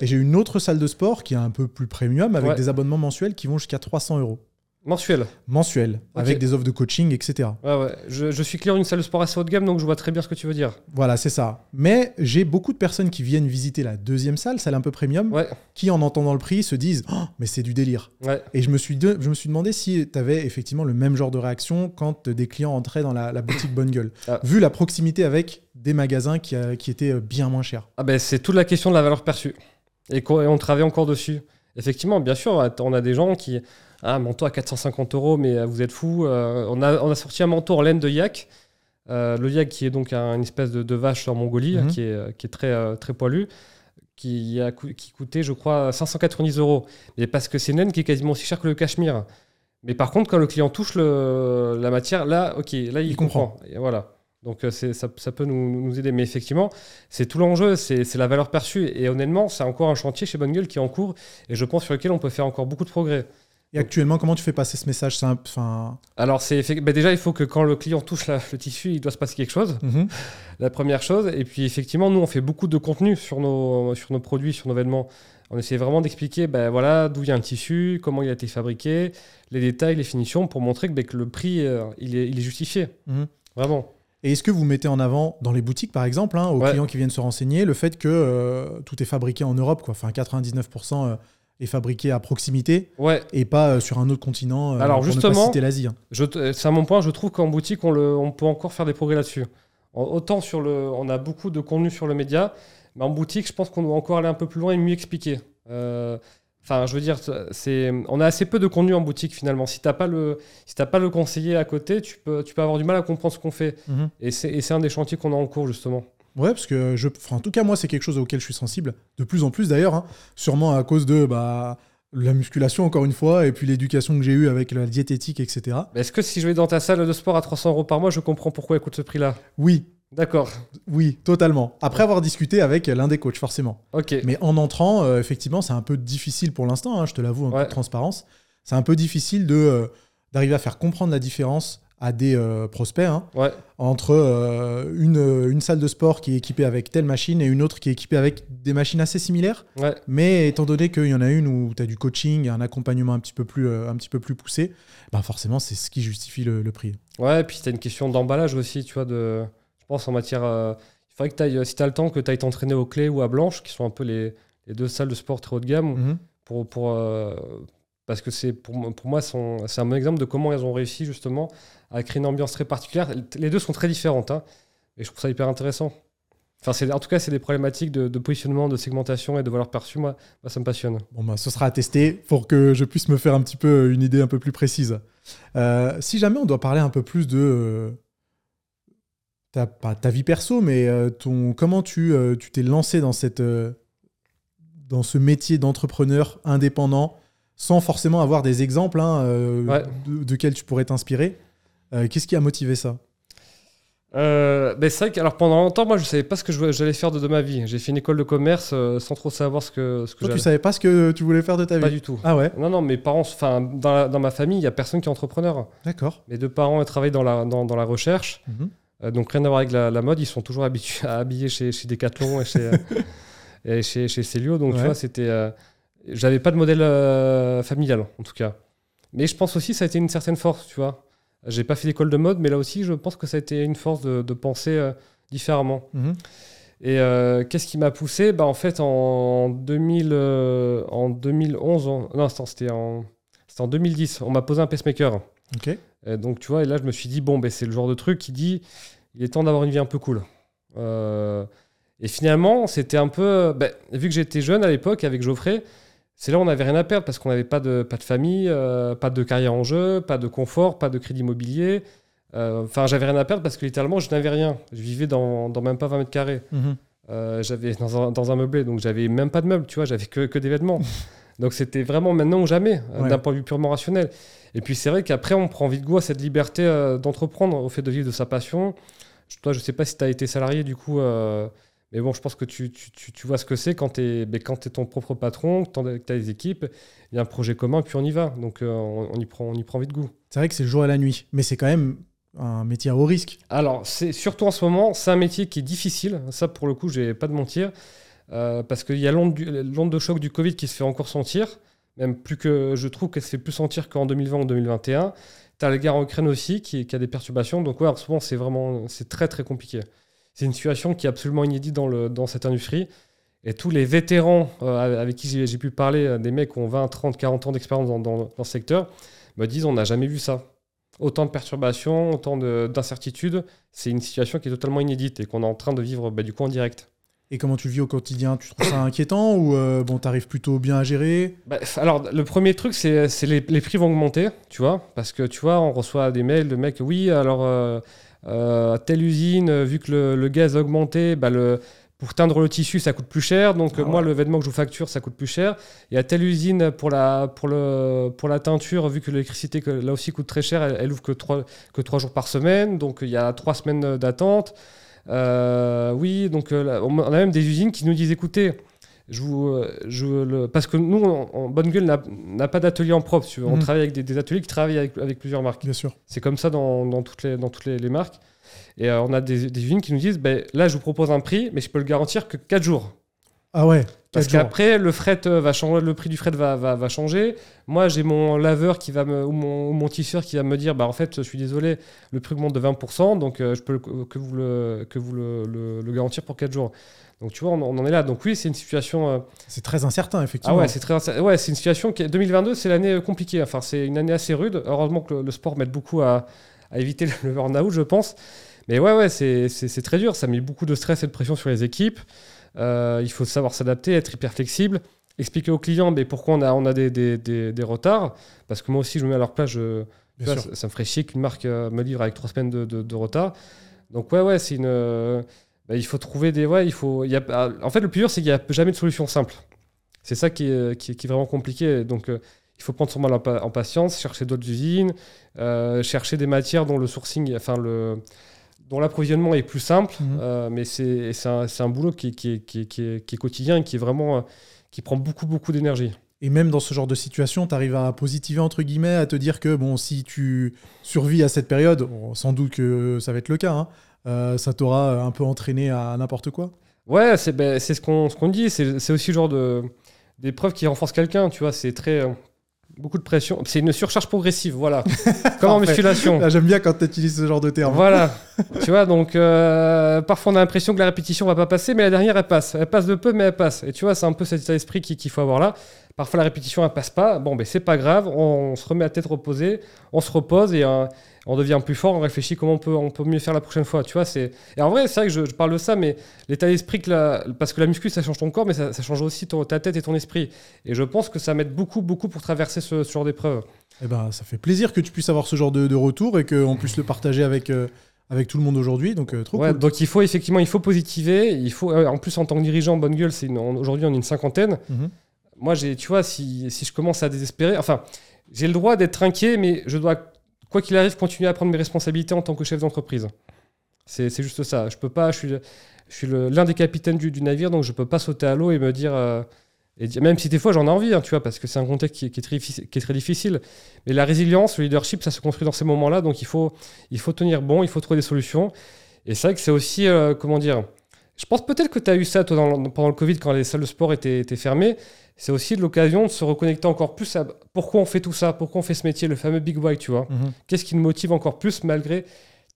Et j'ai une autre salle de sport qui est un peu plus premium avec Ouais. des abonnements mensuels qui vont jusqu'à 300 euros Mensuel. mensuels, Ok. avec des offres de coaching, etc. Ouais, ouais. Je, je suis client d'une salle de sport assez haut de gamme, donc je vois très bien ce que tu veux dire. Voilà, c'est ça. Mais j'ai beaucoup de personnes qui viennent visiter la deuxième salle, celle un peu premium, Ouais, qui en entendant le prix se disent Oh, mais c'est du délire. Et je me suis, de- je me suis demandé si tu avais effectivement le même genre de réaction quand des clients entraient dans la, la boutique Bonne Gueule, Ah. vu la proximité avec des magasins qui, a- qui étaient euh, bien moins chers. Ah ben, c'est toute la question de la valeur perçue. Et, et on travaille encore dessus. Effectivement, bien sûr, on a des gens qui. Ah, un manteau à 450 euros, mais euh, vous êtes fous. Euh, on, a, on a sorti un manteau en laine de yak. Euh, le yak, qui est donc un- une espèce de, de vache en Mongolie, Mhm. qui, est, qui est très, très poilu, qui, a, qui coûtait, je crois, 590 euros. Mais parce que c'est une laine qui est quasiment aussi chère que le cachemire. Mais par contre, quand le client touche le, la matière, là, ok, là, il, Il comprend. comprend. Et voilà. Donc ça, ça peut nous, nous aider. Mais effectivement, c'est tout l'enjeu, c'est c'est la valeur perçue. Et honnêtement, c'est encore un chantier chez Bonne Gueule qui est en cours et je pense sur lequel on peut faire encore beaucoup de progrès. Et actuellement, comment tu fais passer ce message simple enfin... Alors, c'est bah, déjà, il faut que quand le client touche la- le tissu, il doit se passer quelque chose. Mhm. La première chose. Et puis, effectivement, nous, on fait beaucoup de contenu sur nos, sur nos produits, sur nos vêtements. On essaie vraiment d'expliquer ben, voilà, d'où vient le tissu, comment il a été fabriqué, les détails, les finitions, pour montrer que, que le prix, euh, il, est, il est justifié. Mhm. Vraiment. Et est-ce que vous mettez en avant dans les boutiques, par exemple, hein, aux Ouais. clients qui viennent se renseigner, le fait que euh, tout est fabriqué en Europe, quoi. Enfin, 99% euh, est fabriqué à proximité Ouais, et pas euh, sur un autre continent. euh, Alors, justement, l'Asie. hein. C'est à mon point, je trouve qu'en boutique, on, le, on peut encore faire des progrès là-dessus. Autant sur le, on a beaucoup de contenu sur le média, mais en boutique, je pense qu'on doit encore aller un peu plus loin et mieux expliquer. Euh, Enfin, je veux dire, c'est, on a assez peu de contenu en boutique finalement. Si t'as pas le, si t'as pas le conseiller à côté, tu peux, tu peux avoir du mal à comprendre ce qu'on fait. Mhm. Et c'est, et c'est un des chantiers qu'on a en cours justement. Ouais, parce que je, enfin, en tout cas, moi, c'est quelque chose auquel je suis sensible, de plus en plus d'ailleurs, hein. sûrement à cause de bah, la musculation, encore une fois, et puis l'éducation que j'ai eue avec la diététique, etc. Est-ce que si je vais dans ta salle de sport à 300 euros par mois, je comprends pourquoi elle coûte ce prix-là? Oui, D'accord. oui, totalement. Après avoir discuté avec l'un des coachs, forcément. Ok. Mais en entrant, euh, effectivement, c'est un peu difficile pour l'instant, hein, je te l'avoue, en Ouais. toute transparence. C'est un peu difficile de, euh, d'arriver à faire comprendre la différence à des euh, prospects hein, Ouais. entre euh, une, euh, une salle de sport qui est équipée avec telle machine et une autre qui est équipée avec des machines assez similaires. Ouais. Mais étant donné qu'il y en a une où tu as du coaching, un accompagnement un petit peu plus, euh, un petit peu plus poussé, ben forcément, c'est ce qui justifie le, le prix. Ouais, et puis t'as une question d'emballage aussi, tu vois, de, je pense en matière... il faudrait que tu si t'as le temps, que tu ailles t'entraîner au Clé ou à Blanche, qui sont un peu les, les deux salles de sport très haut de gamme, Mhm. pour, pour, parce que c'est pour, moi- c'est un bon exemple de comment elles ont réussi justement à créer une ambiance très particulière. Les deux sont très différentes, hein, et je trouve ça hyper intéressant. Enfin, en tout cas, c'est des problématiques de, positionnement, de segmentation et de valeur perçue. Moi, ça me passionne. Bon, bah, ce sera à tester pour que je puisse me faire un petit peu une idée un peu plus précise. Euh, si jamais on doit parler un peu plus de euh, ta, pas ta vie perso, mais euh, comment tu euh, t'es lancé dans, cette, euh, dans ce métier d'entrepreneur indépendant sans forcément avoir des exemples hein, euh, Ouais. de, de quels tu pourrais t'inspirer. Euh, Qu'est-ce qui a motivé ça? Euh, ben c'est vrai que alors pendant longtemps, moi, je savais pas ce que j'allais faire de, de ma vie. J'ai fait une école de commerce euh, sans trop savoir ce que, ce que Toi, tu savais pas ce que tu voulais faire de ta Pas vie? du tout. Ah ouais, Non, non, mes parents, enfin, dans, dans ma famille, il y a personne qui est entrepreneur. d'accord. Mes deux parents ils travaillent dans la, dans, dans la recherche, Mhm. euh, donc rien à voir avec la, la mode. Ils sont toujours habitués à habiller chez, chez Decathlon et chez, et chez, chez Célio. Donc, Ouais. tu vois, c'était. J'avais pas de modèle euh, familial, en tout cas. Mais je pense aussi que ça a été une certaine force, tu vois. J'ai pas fait d'école de mode, mais là aussi, je pense que ça a été une force de, de penser euh, différemment. Mhm. Et euh, qu'est-ce qui m'a poussé? Bah, En fait, en, 2000, euh, en 2011, en- non, c'était en, en 2010, on m'a posé un pacemaker. Ok. Et donc, tu vois, et là, je me suis dit, bon, ben, c'est le genre de truc qui dit, il est temps d'avoir une vie un peu cool. Et finalement, c'était un peu, ben, vu que j'étais jeune à l'époque avec Geoffrey, c'est là où on n'avait rien à perdre parce qu'on n'avait pas de, pas de famille, euh, pas de carrière en jeu, pas de confort, pas de crédit immobilier. Euh, Enfin, j'avais rien à perdre parce que littéralement, je n'avais rien. Je vivais dans, dans même pas 20 mètres carrés. Mhm. Euh, j'avais dans un, dans un meublé, donc j'avais même pas de meubles, tu vois, j'avais que, que des vêtements. donc c'était vraiment maintenant ou jamais, Ouais. d'un point de vue purement rationnel. Et puis c'est vrai qu'après, on prend vite goût à cette liberté d'entreprendre, au fait de vivre de sa passion. Je- Toi, je sais pas si tu as été salarié du coup, mais bon, je pense que tu, tu, tu, tu vois ce que c'est quand tu es, es ton propre patron, que tu as des équipes, il y a un projet commun, puis on y va. Donc euh, on, on y prend, on y prend vite goût. C'est vrai que c'est le jour et la nuit, mais c'est quand même un métier à haut risque. Alors, c'est surtout en ce moment, c'est un métier qui est difficile. Ça, pour le coup, je vais pas de mentir. Euh, parce qu'il y a l'onde de choc du Covid qui se fait encore sentir. Même plus que je trouve qu'elle se fait plus sentir qu'en 2020 ou 2021. Tu as la guerre en Ukraine aussi qui, qui a des perturbations. Donc, ouais, en ce moment, c'est vraiment c'est très, très compliqué. C'est une situation qui est absolument inédite dans, cette industrie. Et tous les vétérans euh, avec qui j'ai pu parler, euh, des mecs qui ont 20, 30, 40 ans d'expérience dans, ce secteur, me disent on n'a jamais vu ça. Autant de perturbations, autant de- d'incertitudes. C'est une situation qui est totalement inédite et qu'on est en train de vivre bah, du coup en direct. Et comment tu le vis au quotidien Tu trouves ça inquiétant ou euh, bon, t'arrives plutôt bien à gérer? Bah, alors, le premier truc, c'est les, les prix vont augmenter, tu vois, parce que tu vois, on reçoit des mails de mecs, oui, alors, euh, euh, à telle usine, euh, vu que le, le gaz a augmenté, bah, le, pour teindre le tissu, ça coûte plus cher, donc Ah euh, moi, le vêtement que je vous facture, ça coûte plus cher. Et à telle usine, pour la, pour le, pour la teinture, vu que l'électricité, là aussi, coûte très cher, elle, elle ouvre que trois, que trois jours par semaine, donc il y a trois semaines d'attente. Euh, oui, donc euh, là, on a même des usines qui nous disent, écoutez, je vous, euh, je le... parce que nous, en, en Bonne Gueule, n'a pas d'atelier en propre. On Mhm. travaille avec des, des ateliers qui travaillent avec, avec plusieurs marques. Bien sûr. C'est comme ça dans, dans toutes les, dans toutes les, les marques. Et euh, on a des, des usines qui nous disent ben, là, je vous propose un prix, mais je peux le garantir que 4 jours. Ah ouais. Parce qu'après, le fret euh, va changer, le prix du fret va, va, va changer. Moi, j'ai mon laveur qui va me, ou mon, ou mon tisseur qui va me dire, bah en fait, je suis désolé, le prix augmente de 20%, donc euh, je peux le- que vous le, que vous le, le- le garantir pour 4 jours. Donc tu vois, on, on en est là. Donc oui, c'est une situation. euh, C'est très incertain, ah effectivement. ouais, c'est très, ouais, c'est une situation qui 2022, c'est l'année euh, compliquée. Enfin, c'est une année assez rude. Heureusement que le, sport m'aide beaucoup à, à éviter le burn-out, je pense. Mais ouais, ouais, c'est très dur. Ça met beaucoup de stress et de pression sur les équipes. Euh, il faut savoir s'adapter, être hyper flexible, expliquer aux clients mais pourquoi on a, on a des, des, des- des retards. Parce que moi aussi, je me mets à leur place. Je, vois, ça, ça me ferait chier qu'une marque euh, me livre avec trois semaines de, de- de retard. Donc ouais, ouais, c'est une. euh, bah, il faut trouver des. Ouais, il faut. il y a, ah, en fait, le plus dur, c'est qu'il n'y a jamais de solution simple. C'est ça qui est, qui, est- qui est vraiment compliqué. Donc, il faut prendre son mal en, pa- en patience, chercher d'autres usines, chercher des matières dont le sourcing, enfin le, dont l'approvisionnement est plus simple. Mhm. Euh, mais c'est un, un boulot qui, est- qui, qui, qui est, quotidien et qui est vraiment euh, qui prend beaucoup beaucoup d'énergie. Et même dans ce genre de situation, tu arrives à positiver, entre guillemets, à te dire que bon, si tu survis à cette période, bon, sans doute que ça va être le cas, hein, euh, ça t'aura un peu entraîné à n'importe quoi. Ouais, c'est ben, ce qu'on ce qu'on dit. C'est c'est aussi le genre de d'épreuve qui renforce quelqu'un. Tu vois, c'est très beaucoup de pression. C'est une surcharge progressive. Voilà, comme en musculation. J'aime bien quand tu utilises ce genre de terme. Voilà. tu vois, donc euh, parfois on a l'impression que la répétition va pas passer, mais la dernière elle passe. Elle passe de peu, mais elle passe. Et tu vois, c'est un peu cet état d'esprit qu'il qu'il faut avoir là. Parfois la répétition elle passe pas. Bon, ben c'est pas grave. On, se remet à tête reposée, on se repose et euh, on devient plus fort. On réfléchit comment on peut, on peut mieux faire la prochaine fois. Tu vois, c'est. Et en vrai, c'est vrai que je, je parle de ça, mais l'état d'esprit que la... parce que la muscu ça change ton corps, mais ça, ça change aussi ton- ta tête et ton esprit. Et je pense que ça m'aide beaucoup, beaucoup pour traverser ce, ce genre d'épreuve. Eh ben, ça fait plaisir que tu puisses avoir ce genre de, de retour et qu'on puisse le partager avec, euh, avec tout le monde aujourd'hui. Donc, euh, trop Ouais, cool. donc il faut effectivement, il faut positiver. Il faut, euh, en plus, en tant que dirigeant, bonne gueule, c'est aujourd'hui on est une cinquantaine. Mhm. Moi, j'ai, tu vois, si, si je commence à désespérer, enfin, j'ai le droit d'être inquiet, mais je dois, quoi qu'il arrive, continuer à prendre mes responsabilités en tant que chef d'entreprise. C'est, juste ça. Je peux pas, je suis, l'un des capitaines du, navire, donc je peux pas sauter à l'eau et me dire. euh, et même si des fois j'en ai envie, hein, tu vois, parce que c'est un contexte qui, est- qui est très, difficile- qui est très difficile. Mais la résilience, le leadership, ça se construit dans ces moments-là. Donc il faut, il faut tenir bon, il faut trouver des solutions. Et c'est vrai que c'est aussi, euh, comment dire, je pense peut-être que tu as eu ça toi, dans pendant le Covid, quand les salles de sport étaient, étaient fermées. C'est aussi l'occasion de se reconnecter encore plus à pourquoi on fait tout ça, pourquoi on fait ce métier, le fameux big why, tu vois. Mhm. Qu'est-ce qui nous motive encore plus malgré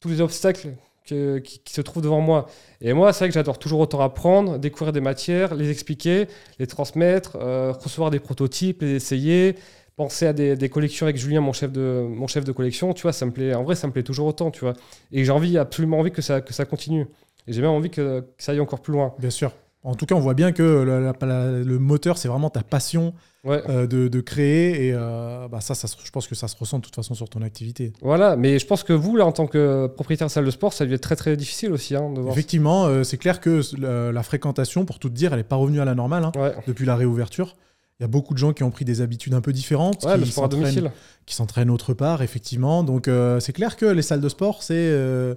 tous les obstacles que- qui, qui se trouvent devant moi Et moi, c'est vrai que j'adore toujours autant apprendre, découvrir des matières, les expliquer, les transmettre, euh, recevoir des prototypes, les essayer, penser à des, des collections avec Julien, mon chef, de, mon chef de collection, tu vois, ça me plaît, en vrai, ça me plaît toujours autant, tu vois. Et j'ai envie, absolument envie que ça, que ça continue. Et j'ai même envie que, que ça aille encore plus loin. Bien sûr. En tout cas, on voit bien que le, la- la- le moteur, c'est vraiment ta passion Ouais. euh, de, de créer. Et euh, bah, ça, je pense que ça se ressent de toute façon sur ton activité. Voilà, mais je pense que vous, là, en tant que propriétaire de salle de sport, ça dû être très très difficile aussi hein, de voir. Effectivement, euh, c'est clair que la, la fréquentation, pour tout dire, elle n'est pas revenue à la normale hein, Ouais, depuis la réouverture. Il y a beaucoup de gens qui ont pris des habitudes un peu différentes, ouais qui s'entraînent domicile. qui s'entraînent autre part, effectivement. Donc euh, c'est clair que les salles de sport, c'est euh,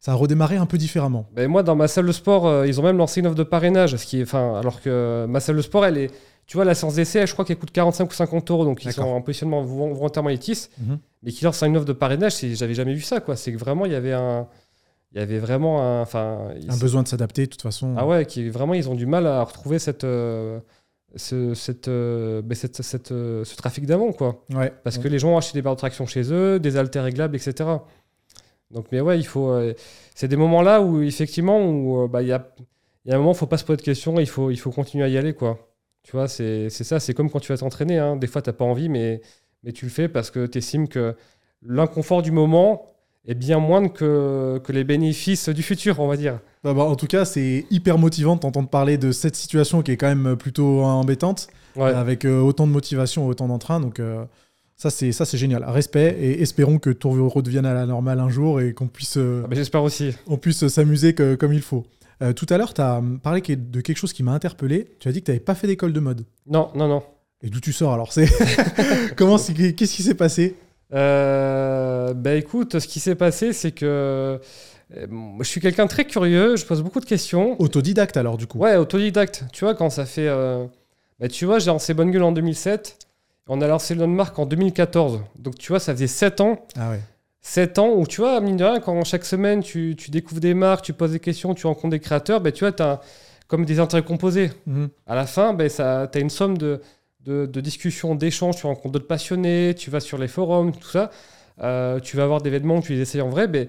ça a redémarré un peu différemment. Ben, moi, dans ma salle de sport, euh, ils ont même lancé une offre de parrainage, ce qui est, enfin, alors que ma salle de sport, elle est, tu vois, la séance d'essai, je crois qu'elle coûte 45 ou 50 euros, donc ils sont en positionnement vol- volontairement élitistes, Mhm. mais qui lancent une offre de parrainage, j'avais jamais vu ça, quoi. C'est que vraiment, il y avait un, il y avait vraiment un, enfin, Un besoin de s'adapter, de toute façon. ah ouais, qui vraiment, ils ont du mal à retrouver cette, euh, ce, cette, euh, ben, cette, cette, ce trafic d'avant, quoi. Ouais. Parce que les gens ont acheté des barres de traction chez eux, des haltères réglables, etc. Donc, mais ouais, il faut. euh, c'est des moments-là où, effectivement, où euh, bah, il y, a, il y a un moment, il faut pas se poser de questions, il faut, il faut continuer à y aller, quoi. Tu vois, c'est c'est ça, c'est comme quand tu vas t'entraîner. hein. Des fois, tu n'as pas envie, mais, mais tu le fais parce que tu estimes que l'inconfort du moment est bien moindre que, que les bénéfices du futur, on va dire. Bah, bah, en tout cas, c'est hyper motivant de t'entendre parler de cette situation qui est quand même plutôt embêtante, Ouais. avec euh, autant de motivation, autant d'entrain. Donc euh, ça, c'est ça, c'est génial. Respect et espérons que tout redevienne à la normale un jour et qu'on puisse, euh, Ah, bah, J'espère aussi. on puisse s'amuser que- comme il faut. Euh, tout à l'heure, tu as parlé de quelque chose qui m'a interpellé. Tu as dit que tu n'avais pas fait d'école de mode. Non, non, non. Et d'où tu sors alors? C'est comment Qu'est-ce qui s'est passé? Euh, bah écoute, ce qui s'est passé, c'est que euh, je suis quelqu'un très curieux, je pose beaucoup de questions. Autodidacte alors du coup. Ouais, autodidacte. Tu vois, quand ça fait. euh, bah, tu vois, j'ai lancé Bonne Gueule en 2007. On a lancé Landmark en 2014. Donc, tu vois, ça faisait 7 ans. Ah ouais. 7 ans où, tu vois, mine de rien, quand chaque semaine, tu, tu découvres des marques, tu poses des questions, tu rencontres des créateurs, bah, tu vois, tu as comme des intérêts composés. Mhm. À la fin, ben, tu as une somme de, de, de discussions, d'échanges, tu rencontres d'autres passionnés, tu vas sur les forums, tout ça. Euh, tu vas avoir des vêtements, tu les essayes en vrai. Ben,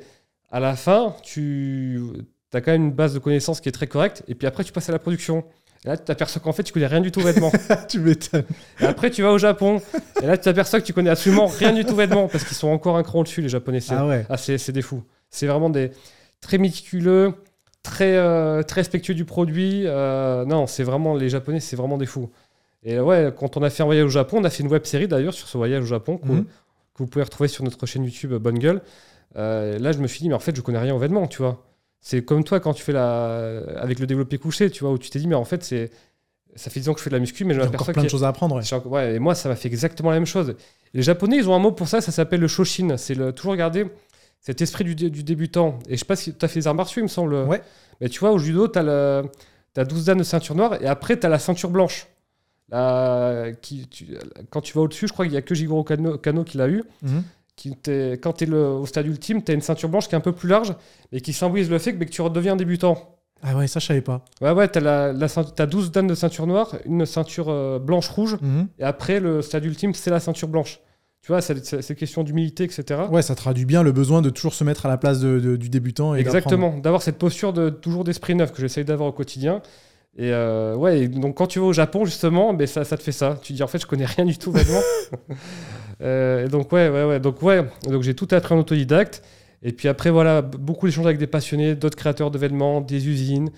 à la fin, tu as quand même une base de connaissances qui est très correcte. Et puis après, tu passes à la production. Et là, tu t'aperçois qu'en fait, tu connais rien du tout vêtements. tu m'étonnes. Et après, tu vas au Japon. Et là, tu t'aperçois que tu connais absolument rien du tout vêtements parce qu'ils sont encore un cran au-dessus, les Japonais. C'est Ah ouais. ah, c'est des fous. C'est vraiment des très méticuleux, très, euh, très respectueux du produit. Euh, non, c'est vraiment les Japonais, c'est vraiment des fous. Et ouais, quand on a fait un voyage au Japon, on a fait une web série d'ailleurs sur ce voyage au Japon que, Mhm. que vous pouvez retrouver sur notre chaîne YouTube Bonne Gueule. Euh, là, je me suis dit, mais en fait, je connais rien aux vêtements, tu vois. C'est comme toi quand tu fais la avec le développé couché, tu vois, où tu t'es dit, mais en fait, c'est ça fait 10 ans que je fais de la muscu, mais je encore m'aperçois plein de choses à apprendre. ouais. et moi, ça m'a fait exactement la même chose. Les Japonais, ils ont un mot pour ça, ça s'appelle le Shoshin. C'est le, toujours garder cet esprit du, du débutant. Et je sais pas si tu as fait les arts martiaux, il me semble. Ouais. Mais tu vois, au judo, tu as, as 12 dan de ceinture noire et après, tu as la ceinture blanche. La- qui, tu- quand tu vas au-dessus, je crois qu'il y a que Jigoro Kano, Kano qui l'a eu. Mhm. Qui quand tu es au stade ultime, tu as une ceinture blanche qui est un peu plus large et qui symbolise le fait que, que tu redeviens débutant. Ah ouais, ça je savais pas. Ouais, ouais, tu as, la, ceint- t'as 12 dan de ceinture noire, une ceinture euh, blanche-rouge. Mhm. Et après, le stade ultime, c'est la ceinture blanche. Tu vois, c'est question d'humilité, etc. Ouais, ça traduit bien le besoin de toujours se mettre à la place de- de- du débutant. Et. Exactement, d'avoir cette posture de toujours d'esprit neuf que j'essaye d'avoir au quotidien. Et euh, ouais, et donc quand tu vas au Japon, justement, ben ça, ça te fait ça. Tu dis en fait, je connais rien du tout vêtements. Euh, et donc ouais, ouais, ouais. Donc ouais, donc j'ai tout appris en autodidacte. Et puis après, voilà, beaucoup d'échanges avec des passionnés, d'autres créateurs de vêtements, des usines.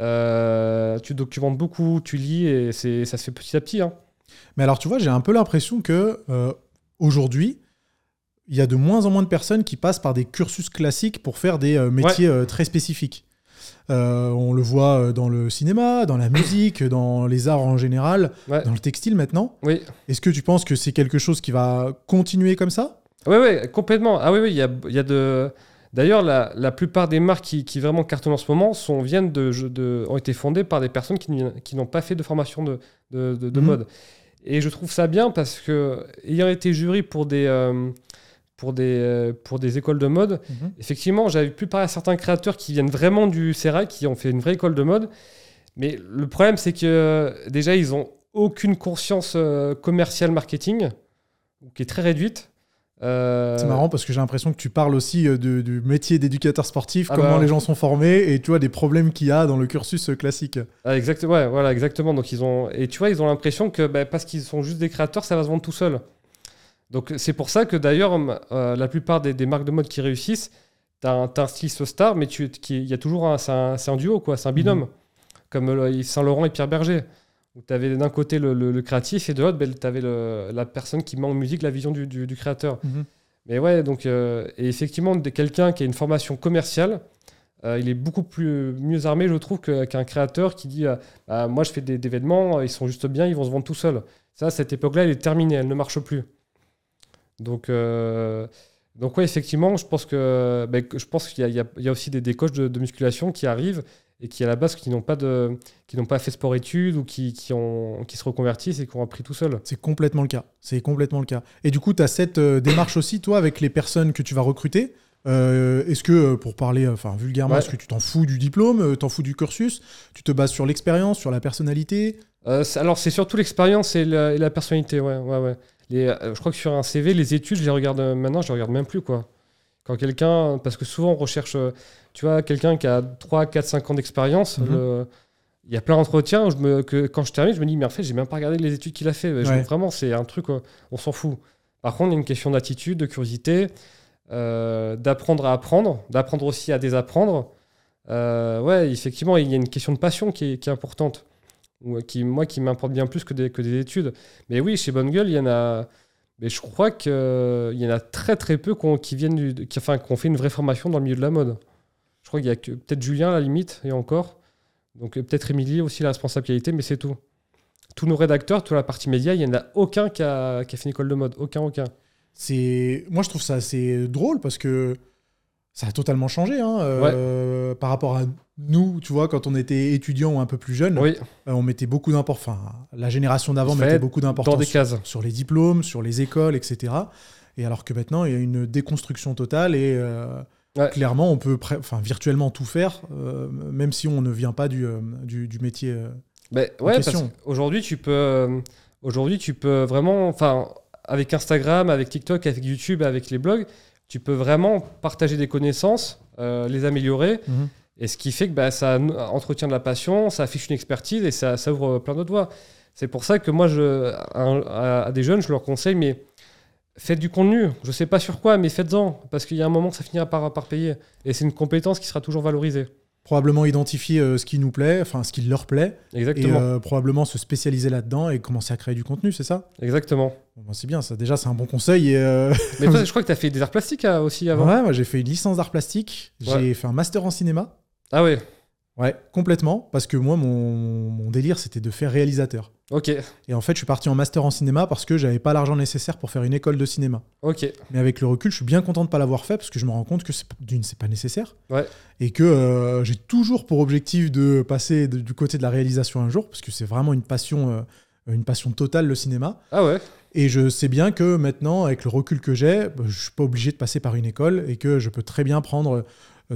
Euh, tu documentes beaucoup, tu lis et c'est ça se fait petit à petit. Hein. Mais alors, tu vois, j'ai un peu l'impression que aujourd'hui, il y a de moins en moins de personnes qui passent par des cursus classiques pour faire des métiers très spécifiques. Euh, on le voit euh, dans le cinéma, dans la musique, dans les arts en général, Ouais. dans le textile maintenant. Oui. Est-ce que tu penses que c'est quelque chose qui va continuer comme ça? Oui, oui, complètement. Ah oui, oui, il y a, y a de. D'ailleurs, la, la plupart des marques qui, qui vraiment cartonnent en ce moment sont, viennent de, ont été fondées par des personnes qui, n'ont pas fait de formation de, de, de- de Mhm. mode. Et je trouve ça bien parce que, ayant été jury pour des, euh, pour des, euh, pour des écoles de mode, effectivement, j'avais pu parler à certains créateurs qui viennent vraiment du CERA, qui ont fait une vraie école de mode. Mais le problème, c'est que euh, déjà, ils ont aucune conscience euh, commerciale marketing, qui est très réduite. Euh, C'est marrant parce que j'ai l'impression que tu parles aussi du métier d'éducateur sportif, Ah comment bah. les gens sont formés et tu vois des problèmes qu'il y a dans le cursus classique. Ah, exactement, ouais, voilà, exactement. Donc ils ont et tu vois, ils ont l'impression que bah, parce qu'ils sont juste des créateurs, ça va se vendre tout seul. Donc c'est pour ça que d'ailleurs euh, la plupart des, des marques de mode qui réussissent, t'as un, t'as un styliste star, mais il y a toujours un, c'est un, duo quoi, c'est un binôme, comme euh, Saint Laurent et Pierre Berger. Où tu avais d'un côté le, le- le créatif et de l'autre, ben, tu avais la personne qui met en musique la vision du, du- du créateur. Mhm. Mais ouais, donc, euh, et effectivement, quelqu'un qui a une formation commerciale, euh, il est beaucoup plus, mieux armé, je trouve, qu'un créateur qui dit euh, Bah, Moi, je fais des, des vêtements, ils sont juste bien, ils vont se vendre tout seuls. Ça, cette époque-là, elle est terminée, elle ne marche plus. Donc, euh, donc ouais, effectivement, je pense que ben, je pense qu'il y, a- y y aussi des, des coachs de, de musculation qui arrivent et qui, à la base, qui n'ont pas, de, qui n'ont pas fait sport-études ou qui, qui, ont, qui se reconvertissent et qui ont appris tout seuls. C'est complètement le cas. C'est complètement le cas. Et du coup, tu as cette euh, démarche aussi, toi, avec les personnes que tu vas recruter. Euh, est-ce que, euh, pour parler enfin vulgairement, Ouais. est-ce que tu t'en fous du diplôme, t'en fous du cursus Tu te bases sur l'expérience, sur la personnalité? Euh, alors, c'est surtout l'expérience et et la personnalité, ouais. ouais, ouais. Les, euh, je crois que sur un CV, les études, je les regarde euh, maintenant, je les regarde même plus, quoi. Quand quelqu'un, parce que souvent on recherche, euh, tu vois, quelqu'un qui a 3, 4, 5 ans d'expérience, Mhm. il y a plein d'entretiens où je me, que quand je termine, je me dis, mais en fait, j'ai même pas regardé les études qu'il a fait. Je- Ouais. vraiment, c'est un truc, on s'en fout. Par contre, il y a une question d'attitude, de curiosité, euh, d'apprendre à apprendre, d'apprendre aussi à désapprendre. Euh, ouais, effectivement, il y a une question de passion qui est, qui est importante ou euh, qui, moi, qui m'importe bien plus que des, que des études. Mais oui, chez Bonne Gueule, il y en a. Mais je crois qu'il y en a très très peu qui viennent qui, enfin, qu'on fait une vraie formation dans le milieu de la mode. Je crois qu'il y a peut-être Julien à la limite et encore. Donc euh, peut-être Émilie aussi la responsable qualité, mais c'est tout. Tous nos rédacteurs, toute la partie média, il n'y en a aucun qui a, qui a fait une école de mode. Aucun, aucun. C'est moi je trouve ça assez drôle parce que ça a totalement changé hein, euh, par rapport à nous, tu vois, quand on était étudiant ou un peu plus jeune, Oui, euh, on mettait beaucoup d'importance. Enfin, la génération d'avant mettait beaucoup d'importance sur, les diplômes, sur les écoles, etc. Et alors que maintenant, il y a une déconstruction totale et euh, Ouais. clairement, on peut enfin, virtuellement tout faire, même si on ne vient pas du, du, du métier. euh. Ben, ouais, qu'aujourd'hui, tu peux, aujourd'hui, tu peux vraiment, enfin, avec Instagram, avec TikTok, avec YouTube, avec les blogs, tu peux vraiment partager des connaissances, euh, les améliorer, et ce qui fait que bah, ça entretient de la passion, ça affiche une expertise et ça, ça ouvre plein d'autres voies. C'est pour ça que moi, je, à, des jeunes, je leur conseille, mais faites du contenu. Je sais pas sur quoi, mais faites-en, parce qu'il y a un moment, ça finira par, par payer. Et c'est une compétence qui sera toujours valorisée. Probablement identifier euh, ce qui nous plaît, enfin ce qui leur plaît, et Exactement. euh, probablement se spécialiser là-dedans et commencer à créer du contenu, c'est ça? Exactement. Bon, bah, C'est bien, ça. Déjà, c'est un bon conseil. Et, euh, Mais toi, je crois que tu as fait des arts plastiques hein, aussi avant. ouais, moi, j'ai fait une licence d'art plastique, j'ai fait un master en cinéma. Ah ouais, Ouais, complètement, parce que moi, mon, mon délire, c'était de faire réalisateur. ok, Et en fait, je suis parti en master en cinéma parce que j'avais pas l'argent nécessaire pour faire une école de cinéma. ok. Mais avec le recul, je suis bien content de pas l'avoir fait parce que je me rends compte que d'une, c'est pas nécessaire. Ouais. Et que euh, j'ai toujours pour objectif de passer de- du côté de la réalisation un jour parce que c'est vraiment une passion, euh, une passion totale le cinéma. Ah ouais, Et je sais bien que maintenant, avec le recul que j'ai, bah, je suis pas obligé de passer par une école et que je peux très bien prendre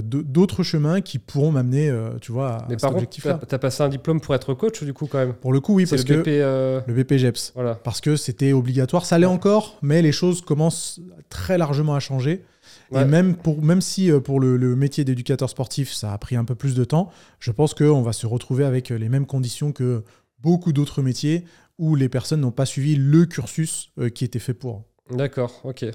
d'autres chemins qui pourront m'amener, euh, tu vois, à mais cet par contre, objectif-là. t'as passé un diplôme pour être coach du coup quand même. Pour le coup, oui, parce le que BP. euh, le BPGEPS. Voilà. Parce que c'était obligatoire. Ça l'est Ouais. encore, mais les choses commencent très largement à changer. Ouais. Et même, pour, même si euh, pour le, le métier d'éducateur sportif, ça a pris un peu plus de temps, je pense qu'on va se retrouver avec les mêmes conditions que beaucoup d'autres métiers où les personnes n'ont pas suivi le cursus qui était fait pour. D'accord, ok.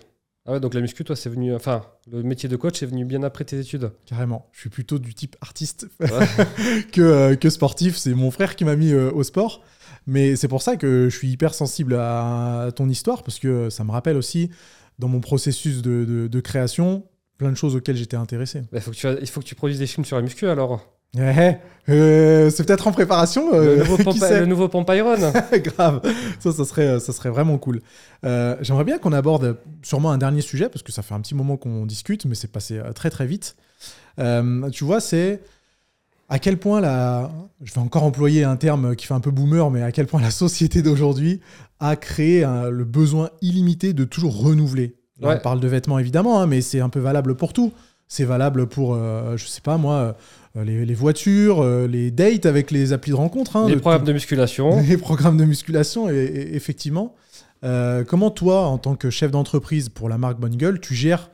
Ah ouais, donc la muscu, toi, c'est venu. Enfin, le métier de coach est venu bien après tes études. Carrément. Je suis plutôt du type artiste Ouais. que, euh, que sportif. C'est mon frère qui m'a mis euh, au sport. Mais c'est pour ça que je suis hyper sensible à ton histoire, parce que ça me rappelle aussi, dans mon processus de, de- de création, plein de choses auxquelles j'étais intéressé. Bah, faut que tu, il faut que tu produises des films sur la muscu alors. Eh, euh, c'est peut-être en préparation. euh, le, nouveau Pompa- sait le nouveau Pompeiron. Grave, ça, ça serait, ça serait vraiment cool. Euh, J'aimerais bien qu'on aborde sûrement un dernier sujet, parce que ça fait un petit moment qu'on discute, mais c'est passé euh, très très vite. Euh, tu vois, c'est à quel point la... Je vais encore employer un terme qui fait un peu boomer, mais à quel point la société d'aujourd'hui a créé un- le besoin illimité de toujours renouveler. Là, Ouais. On parle de vêtements évidemment, hein, mais c'est un peu valable pour tout. C'est valable pour, euh, je sais pas moi, euh, les, les voitures, euh, les dates avec les applis de rencontre. hein, les de programmes de musculation. les programmes de musculation, et, et- effectivement. Euh, comment toi, en tant que chef d'entreprise pour la marque Bonne Gueule, tu gères,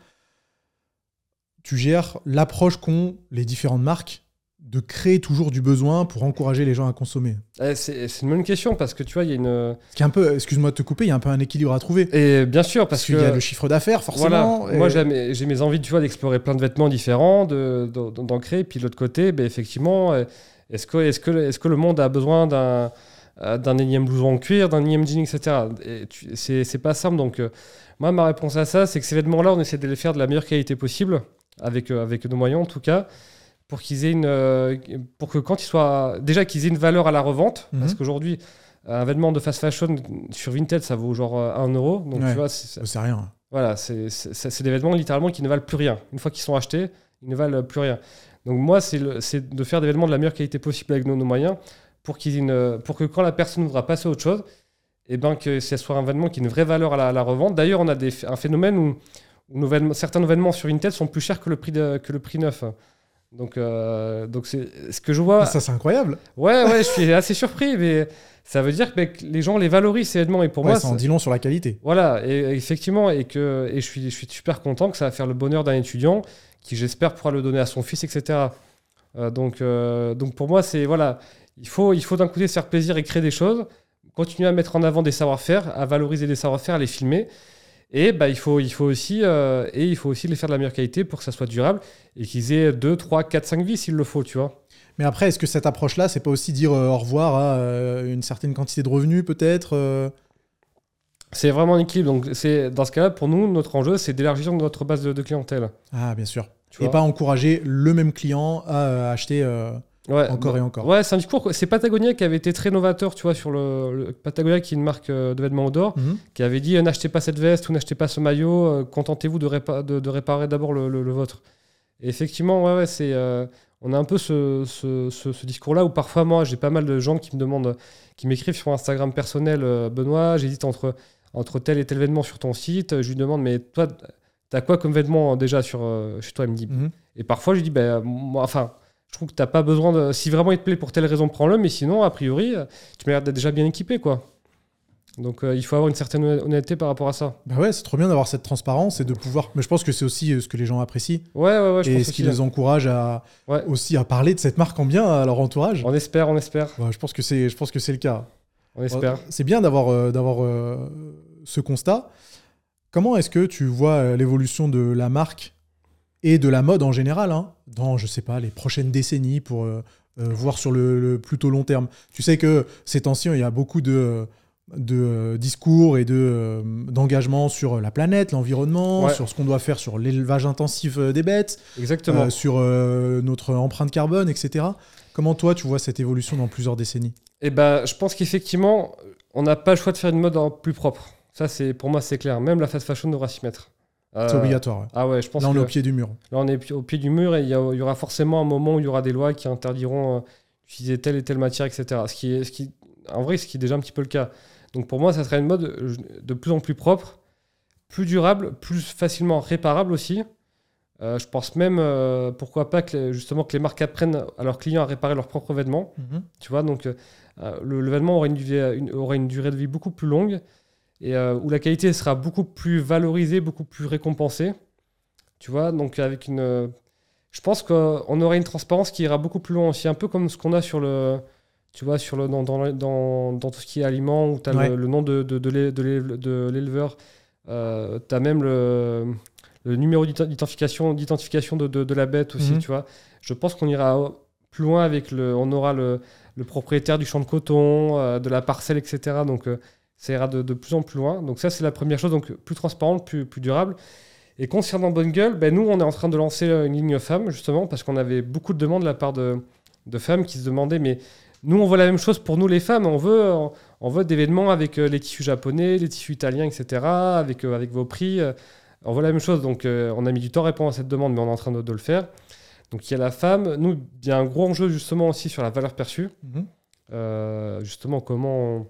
tu gères l'approche qu'ont les différentes marques de créer toujours du besoin pour encourager les gens à consommer Eh, c'est une bonne question parce que tu vois, il y a une. Ce qui est un peu, excuse-moi de te couper, il y a un peu un équilibre à trouver. Et bien sûr, Parce parce qu'il que. y a le chiffre d'affaires, forcément. Voilà, et- moi j'ai mes, envies tu vois, d'explorer plein de vêtements différents, de- de- d'en créer. Puis de l'autre côté, ben, effectivement, euh, est-ce que, est que, est que le monde a besoin d'un euh, d'un énième blouson en cuir, d'un énième jean, etc. Et C'est c'est pas simple. Donc, euh, moi, ma réponse à ça, c'est que ces vêtements-là, on essaie de les faire de la meilleure qualité possible, avec, avec nos moyens en tout cas, pour qu'ils aient une. euh, pour que quand ils soient. Déjà qu'ils aient une valeur à la revente, parce Mhm. qu'aujourd'hui, un vêtement de fast fashion sur Vinted, ça vaut genre euh, 1 euro. Donc, Ouais. tu vois, c'est- rien. voilà, c'est des vêtements littéralement qui ne valent plus rien. Une fois qu'ils sont achetés, ils ne valent plus rien. Donc moi, c'est de faire des vêtements de la meilleure qualité possible avec nos, nos moyens pour, qu'ils pour que quand la personne voudra passer à autre chose, et ben que ce soit un vêtement qui ait une vraie valeur à la, à la revente. D'ailleurs, on a des, un phénomène où, où nos vêtements- certains vêtements sur Vinted sont plus chers que le prix, de- que le prix neuf. Donc, euh, donc c'est ce que je vois. Ça, c'est incroyable. Ouais, ouais, je suis assez surpris, mais ça veut dire que les gens les valorisent vêtements. Et pour Ouais, moi, ça en dit long sur la qualité. voilà, et et effectivement, et que et je suis, je suis super content que ça va faire le bonheur d'un étudiant qui, j'espère, pourra le donner à son fils, etc. Euh, donc, euh, donc pour moi, c'est voilà, il faut, il faut d'un côté se faire plaisir et créer des choses, continuer à mettre en avant des savoir-faire, à valoriser des savoir-faire, à les filmer. Et bah, il, faut, il, faut aussi, euh, et il faut aussi les faire de la meilleure qualité pour que ça soit durable et qu'ils aient 2, 3, 4, 5 vies s'il le faut, tu vois. Mais après, est-ce que cette approche-là, c'est pas aussi dire euh, au revoir à euh, une certaine quantité de revenus, peut-être C'est vraiment un équilibre. Donc, c'est, dans ce cas-là, pour nous, notre enjeu, c'est d'élargir notre base de, de clientèle. Ah, bien sûr. Tu Et vois. pas encourager le même client à acheter Ouais, encore bah, et encore. Ouais, c'est un discours. C'est Patagonia qui avait été très novateur, tu vois, sur le, le- Patagonia qui est une marque euh, de vêtements outdoor, Mhm. qui avait dit euh, n'achetez pas cette veste ou n'achetez pas ce maillot, euh, contentez-vous de, répa- de, de réparer d'abord le, le- le vôtre. Et effectivement, ouais, ouais, c'est, euh, on a un peu ce, ce- ce- ce discours-là où parfois, moi, j'ai pas mal de gens qui me demandent, qui m'écrivent sur Instagram personnel, Benoît, j'hésite entre, entre tel et tel vêtement sur ton site. Je lui demande, mais toi, t'as quoi comme vêtement déjà sur, chez toi? Il me dit, Mhm. et parfois, je lui dis, ben, moi, enfin, je trouve que t'as pas besoin de. Si vraiment il te plaît pour telle raison, prends-le, mais sinon, a priori, euh, tu m'as l'air d'être déjà bien équipé, quoi. Donc, euh, il faut avoir une certaine honnêteté par rapport à ça. Bah ouais, c'est trop bien d'avoir cette transparence et de pouvoir. Mais je pense que c'est aussi euh, ce que les gens apprécient Ouais, ouais, ouais, je et pense ce qui les encourage à Ouais. aussi à parler de cette marque en bien à leur entourage. On espère, on espère, Ouais, je pense que c'est, je pense que c'est le cas. on espère. C'est bien d'avoir euh, d'avoir ce constat. Comment est-ce que tu vois l'évolution de la marque et de la mode en général hein, dans, je sais pas, les prochaines décennies pour euh, euh, voir sur le, le plutôt long terme Tu sais que ces temps-ci, il y a beaucoup de, de euh, discours et de, d'engagement sur la planète, l'environnement, Ouais. sur ce qu'on doit faire sur l'élevage intensif des bêtes, Exactement. euh, sur euh, notre empreinte carbone, etc. Comment toi, tu vois cette évolution dans plusieurs décennies? Et ben, je pense qu'effectivement, on n'a pas le choix de faire une mode en plus propre. Ça, pour moi, c'est clair. Même la fast fashion devra s'y mettre. Euh, C'est obligatoire. ouais. Ah ouais, je pense Là, on que est au pied du mur. là, on est au pied du mur et il y, aura forcément un moment où il y aura des lois qui interdiront euh, d'utiliser telle et telle matière, etc. Ce qui est, ce qui, en vrai, ce qui est déjà un petit peu le cas. Donc pour moi, ça serait une mode euh, de plus en plus propre, plus durable, plus facilement réparable aussi. Euh, je pense même, euh, pourquoi pas, que les- justement, que les marques apprennent à leurs clients à réparer leurs propres vêtements. Tu vois, donc euh, euh, le, le vêtement aura une, une- aura une durée de vie beaucoup plus longue et euh, où la qualité sera beaucoup plus valorisée, beaucoup plus récompensée. Tu vois, donc avec une. euh, je pense qu'on aura une transparence qui ira beaucoup plus loin aussi, un peu comme ce qu'on a sur le. Tu vois, sur le, dans, dans, dans, dans tout ce qui est aliments, où tu as Ouais. le, le nom de, de, de l'é- de l'é- de l'éleveur, euh, tu as même le, le numéro d'ident- d'identification d'identification de, de, de la bête aussi, Mhm. tu vois. Je pense qu'on ira plus loin avec le. On aura le, propriétaire du champ de coton, euh, de la parcelle, etc. Donc ça ira de, de plus en plus loin. Donc ça, c'est la première chose, donc plus transparente, plus, plus durable. Et concernant Bonne Gueule, ben, nous, on est en train de lancer euh, une ligne femme, justement, parce qu'on avait beaucoup de demandes de la part de, de femmes qui se demandaient, mais nous, on veut la même chose pour nous, les femmes. On veut, on veut des vêtements avec euh, les tissus japonais, les tissus italiens, etc., avec, euh, avec vos prix. on veut la même chose. Donc, on a mis du temps à répondre à cette demande, mais on est en train de, de le faire. Donc, il y a la femme. Nous, il y a un gros enjeu, justement, aussi sur la valeur perçue. Mhm. Euh, justement, comment, on-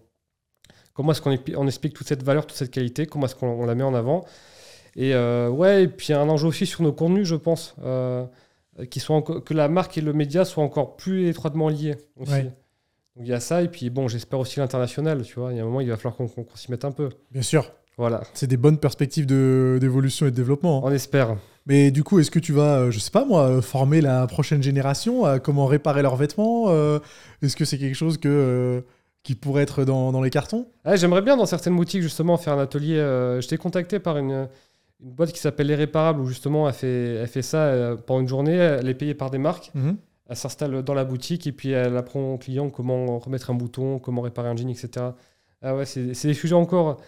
comment est-ce qu'on expli- on explique toute cette valeur, toute cette qualité, comment est-ce qu'on on la met en avant? Et euh, ouais, et puis il y a un enjeu aussi sur nos contenus, je pense, euh, qui que la marque et le média soient encore plus étroitement liés aussi. Ouais. Donc il y a ça, et puis bon, j'espère aussi l'international, tu vois. Il y a un moment, il va falloir qu'on s'y mette un peu. Bien sûr. Voilà, C'est des bonnes perspectives d'évolution et de développement. hein. on espère. Mais du coup, est-ce que tu vas, euh, je sais pas moi, former la prochaine génération à comment réparer leurs vêtements Est-ce que c'est quelque chose que, qui pourrait être dans, dans les cartons Ah, J'aimerais bien dans certaines boutiques justement faire un atelier. euh, J'étais contacté par une, une boîte qui s'appelle Les Réparables où justement elle fait, elle fait ça euh, pendant une journée. Elle est payée par des marques. Mhm. Elle s'installe dans la boutique et puis elle apprend aux clients comment remettre un bouton, comment réparer un jean, etc. Ah ouais, c'est des sujets encore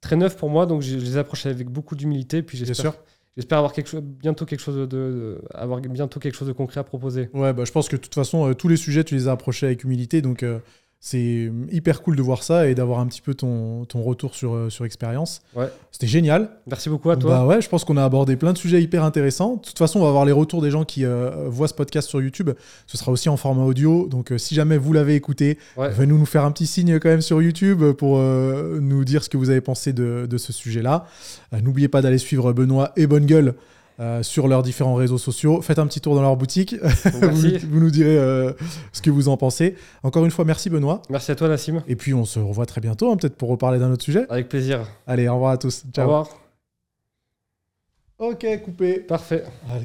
très neufs pour moi, donc je, je les approche avec beaucoup d'humilité. Puis j'espère j'espère avoir quelque chose, bientôt quelque chose de, de- avoir bientôt quelque chose de concret à proposer. Ouais, bah, je pense que de toute façon, euh, tous les sujets, tu les as approchés avec humilité. Donc, euh, c'est hyper cool de voir ça et d'avoir un petit peu ton, ton retour sur, euh, sur expérience. Ouais. C'était génial. Merci beaucoup à toi. Bah ouais, je pense qu'on a abordé plein de sujets hyper intéressants. De toute façon, on va avoir les retours des gens qui euh, voient ce podcast sur YouTube. Ce sera aussi en format audio. Donc, euh, si jamais vous l'avez écouté, Ouais. venez nous faire un petit signe quand même sur YouTube pour euh, nous dire ce que vous avez pensé de, de ce sujet-là. N'oubliez pas d'aller suivre Benoît et Bonne Gueule euh, sur leurs différents réseaux sociaux. Faites un petit tour dans leur boutique. vous, nous direz euh, ce que vous en pensez. Encore une fois, merci Benoît. Merci à toi, Nassim. Et puis, on se revoit très bientôt, hein, peut-être pour reparler d'un autre sujet. Avec plaisir. Allez, au revoir à tous. Au Ciao. revoir. Ok, coupé. Parfait. Allez.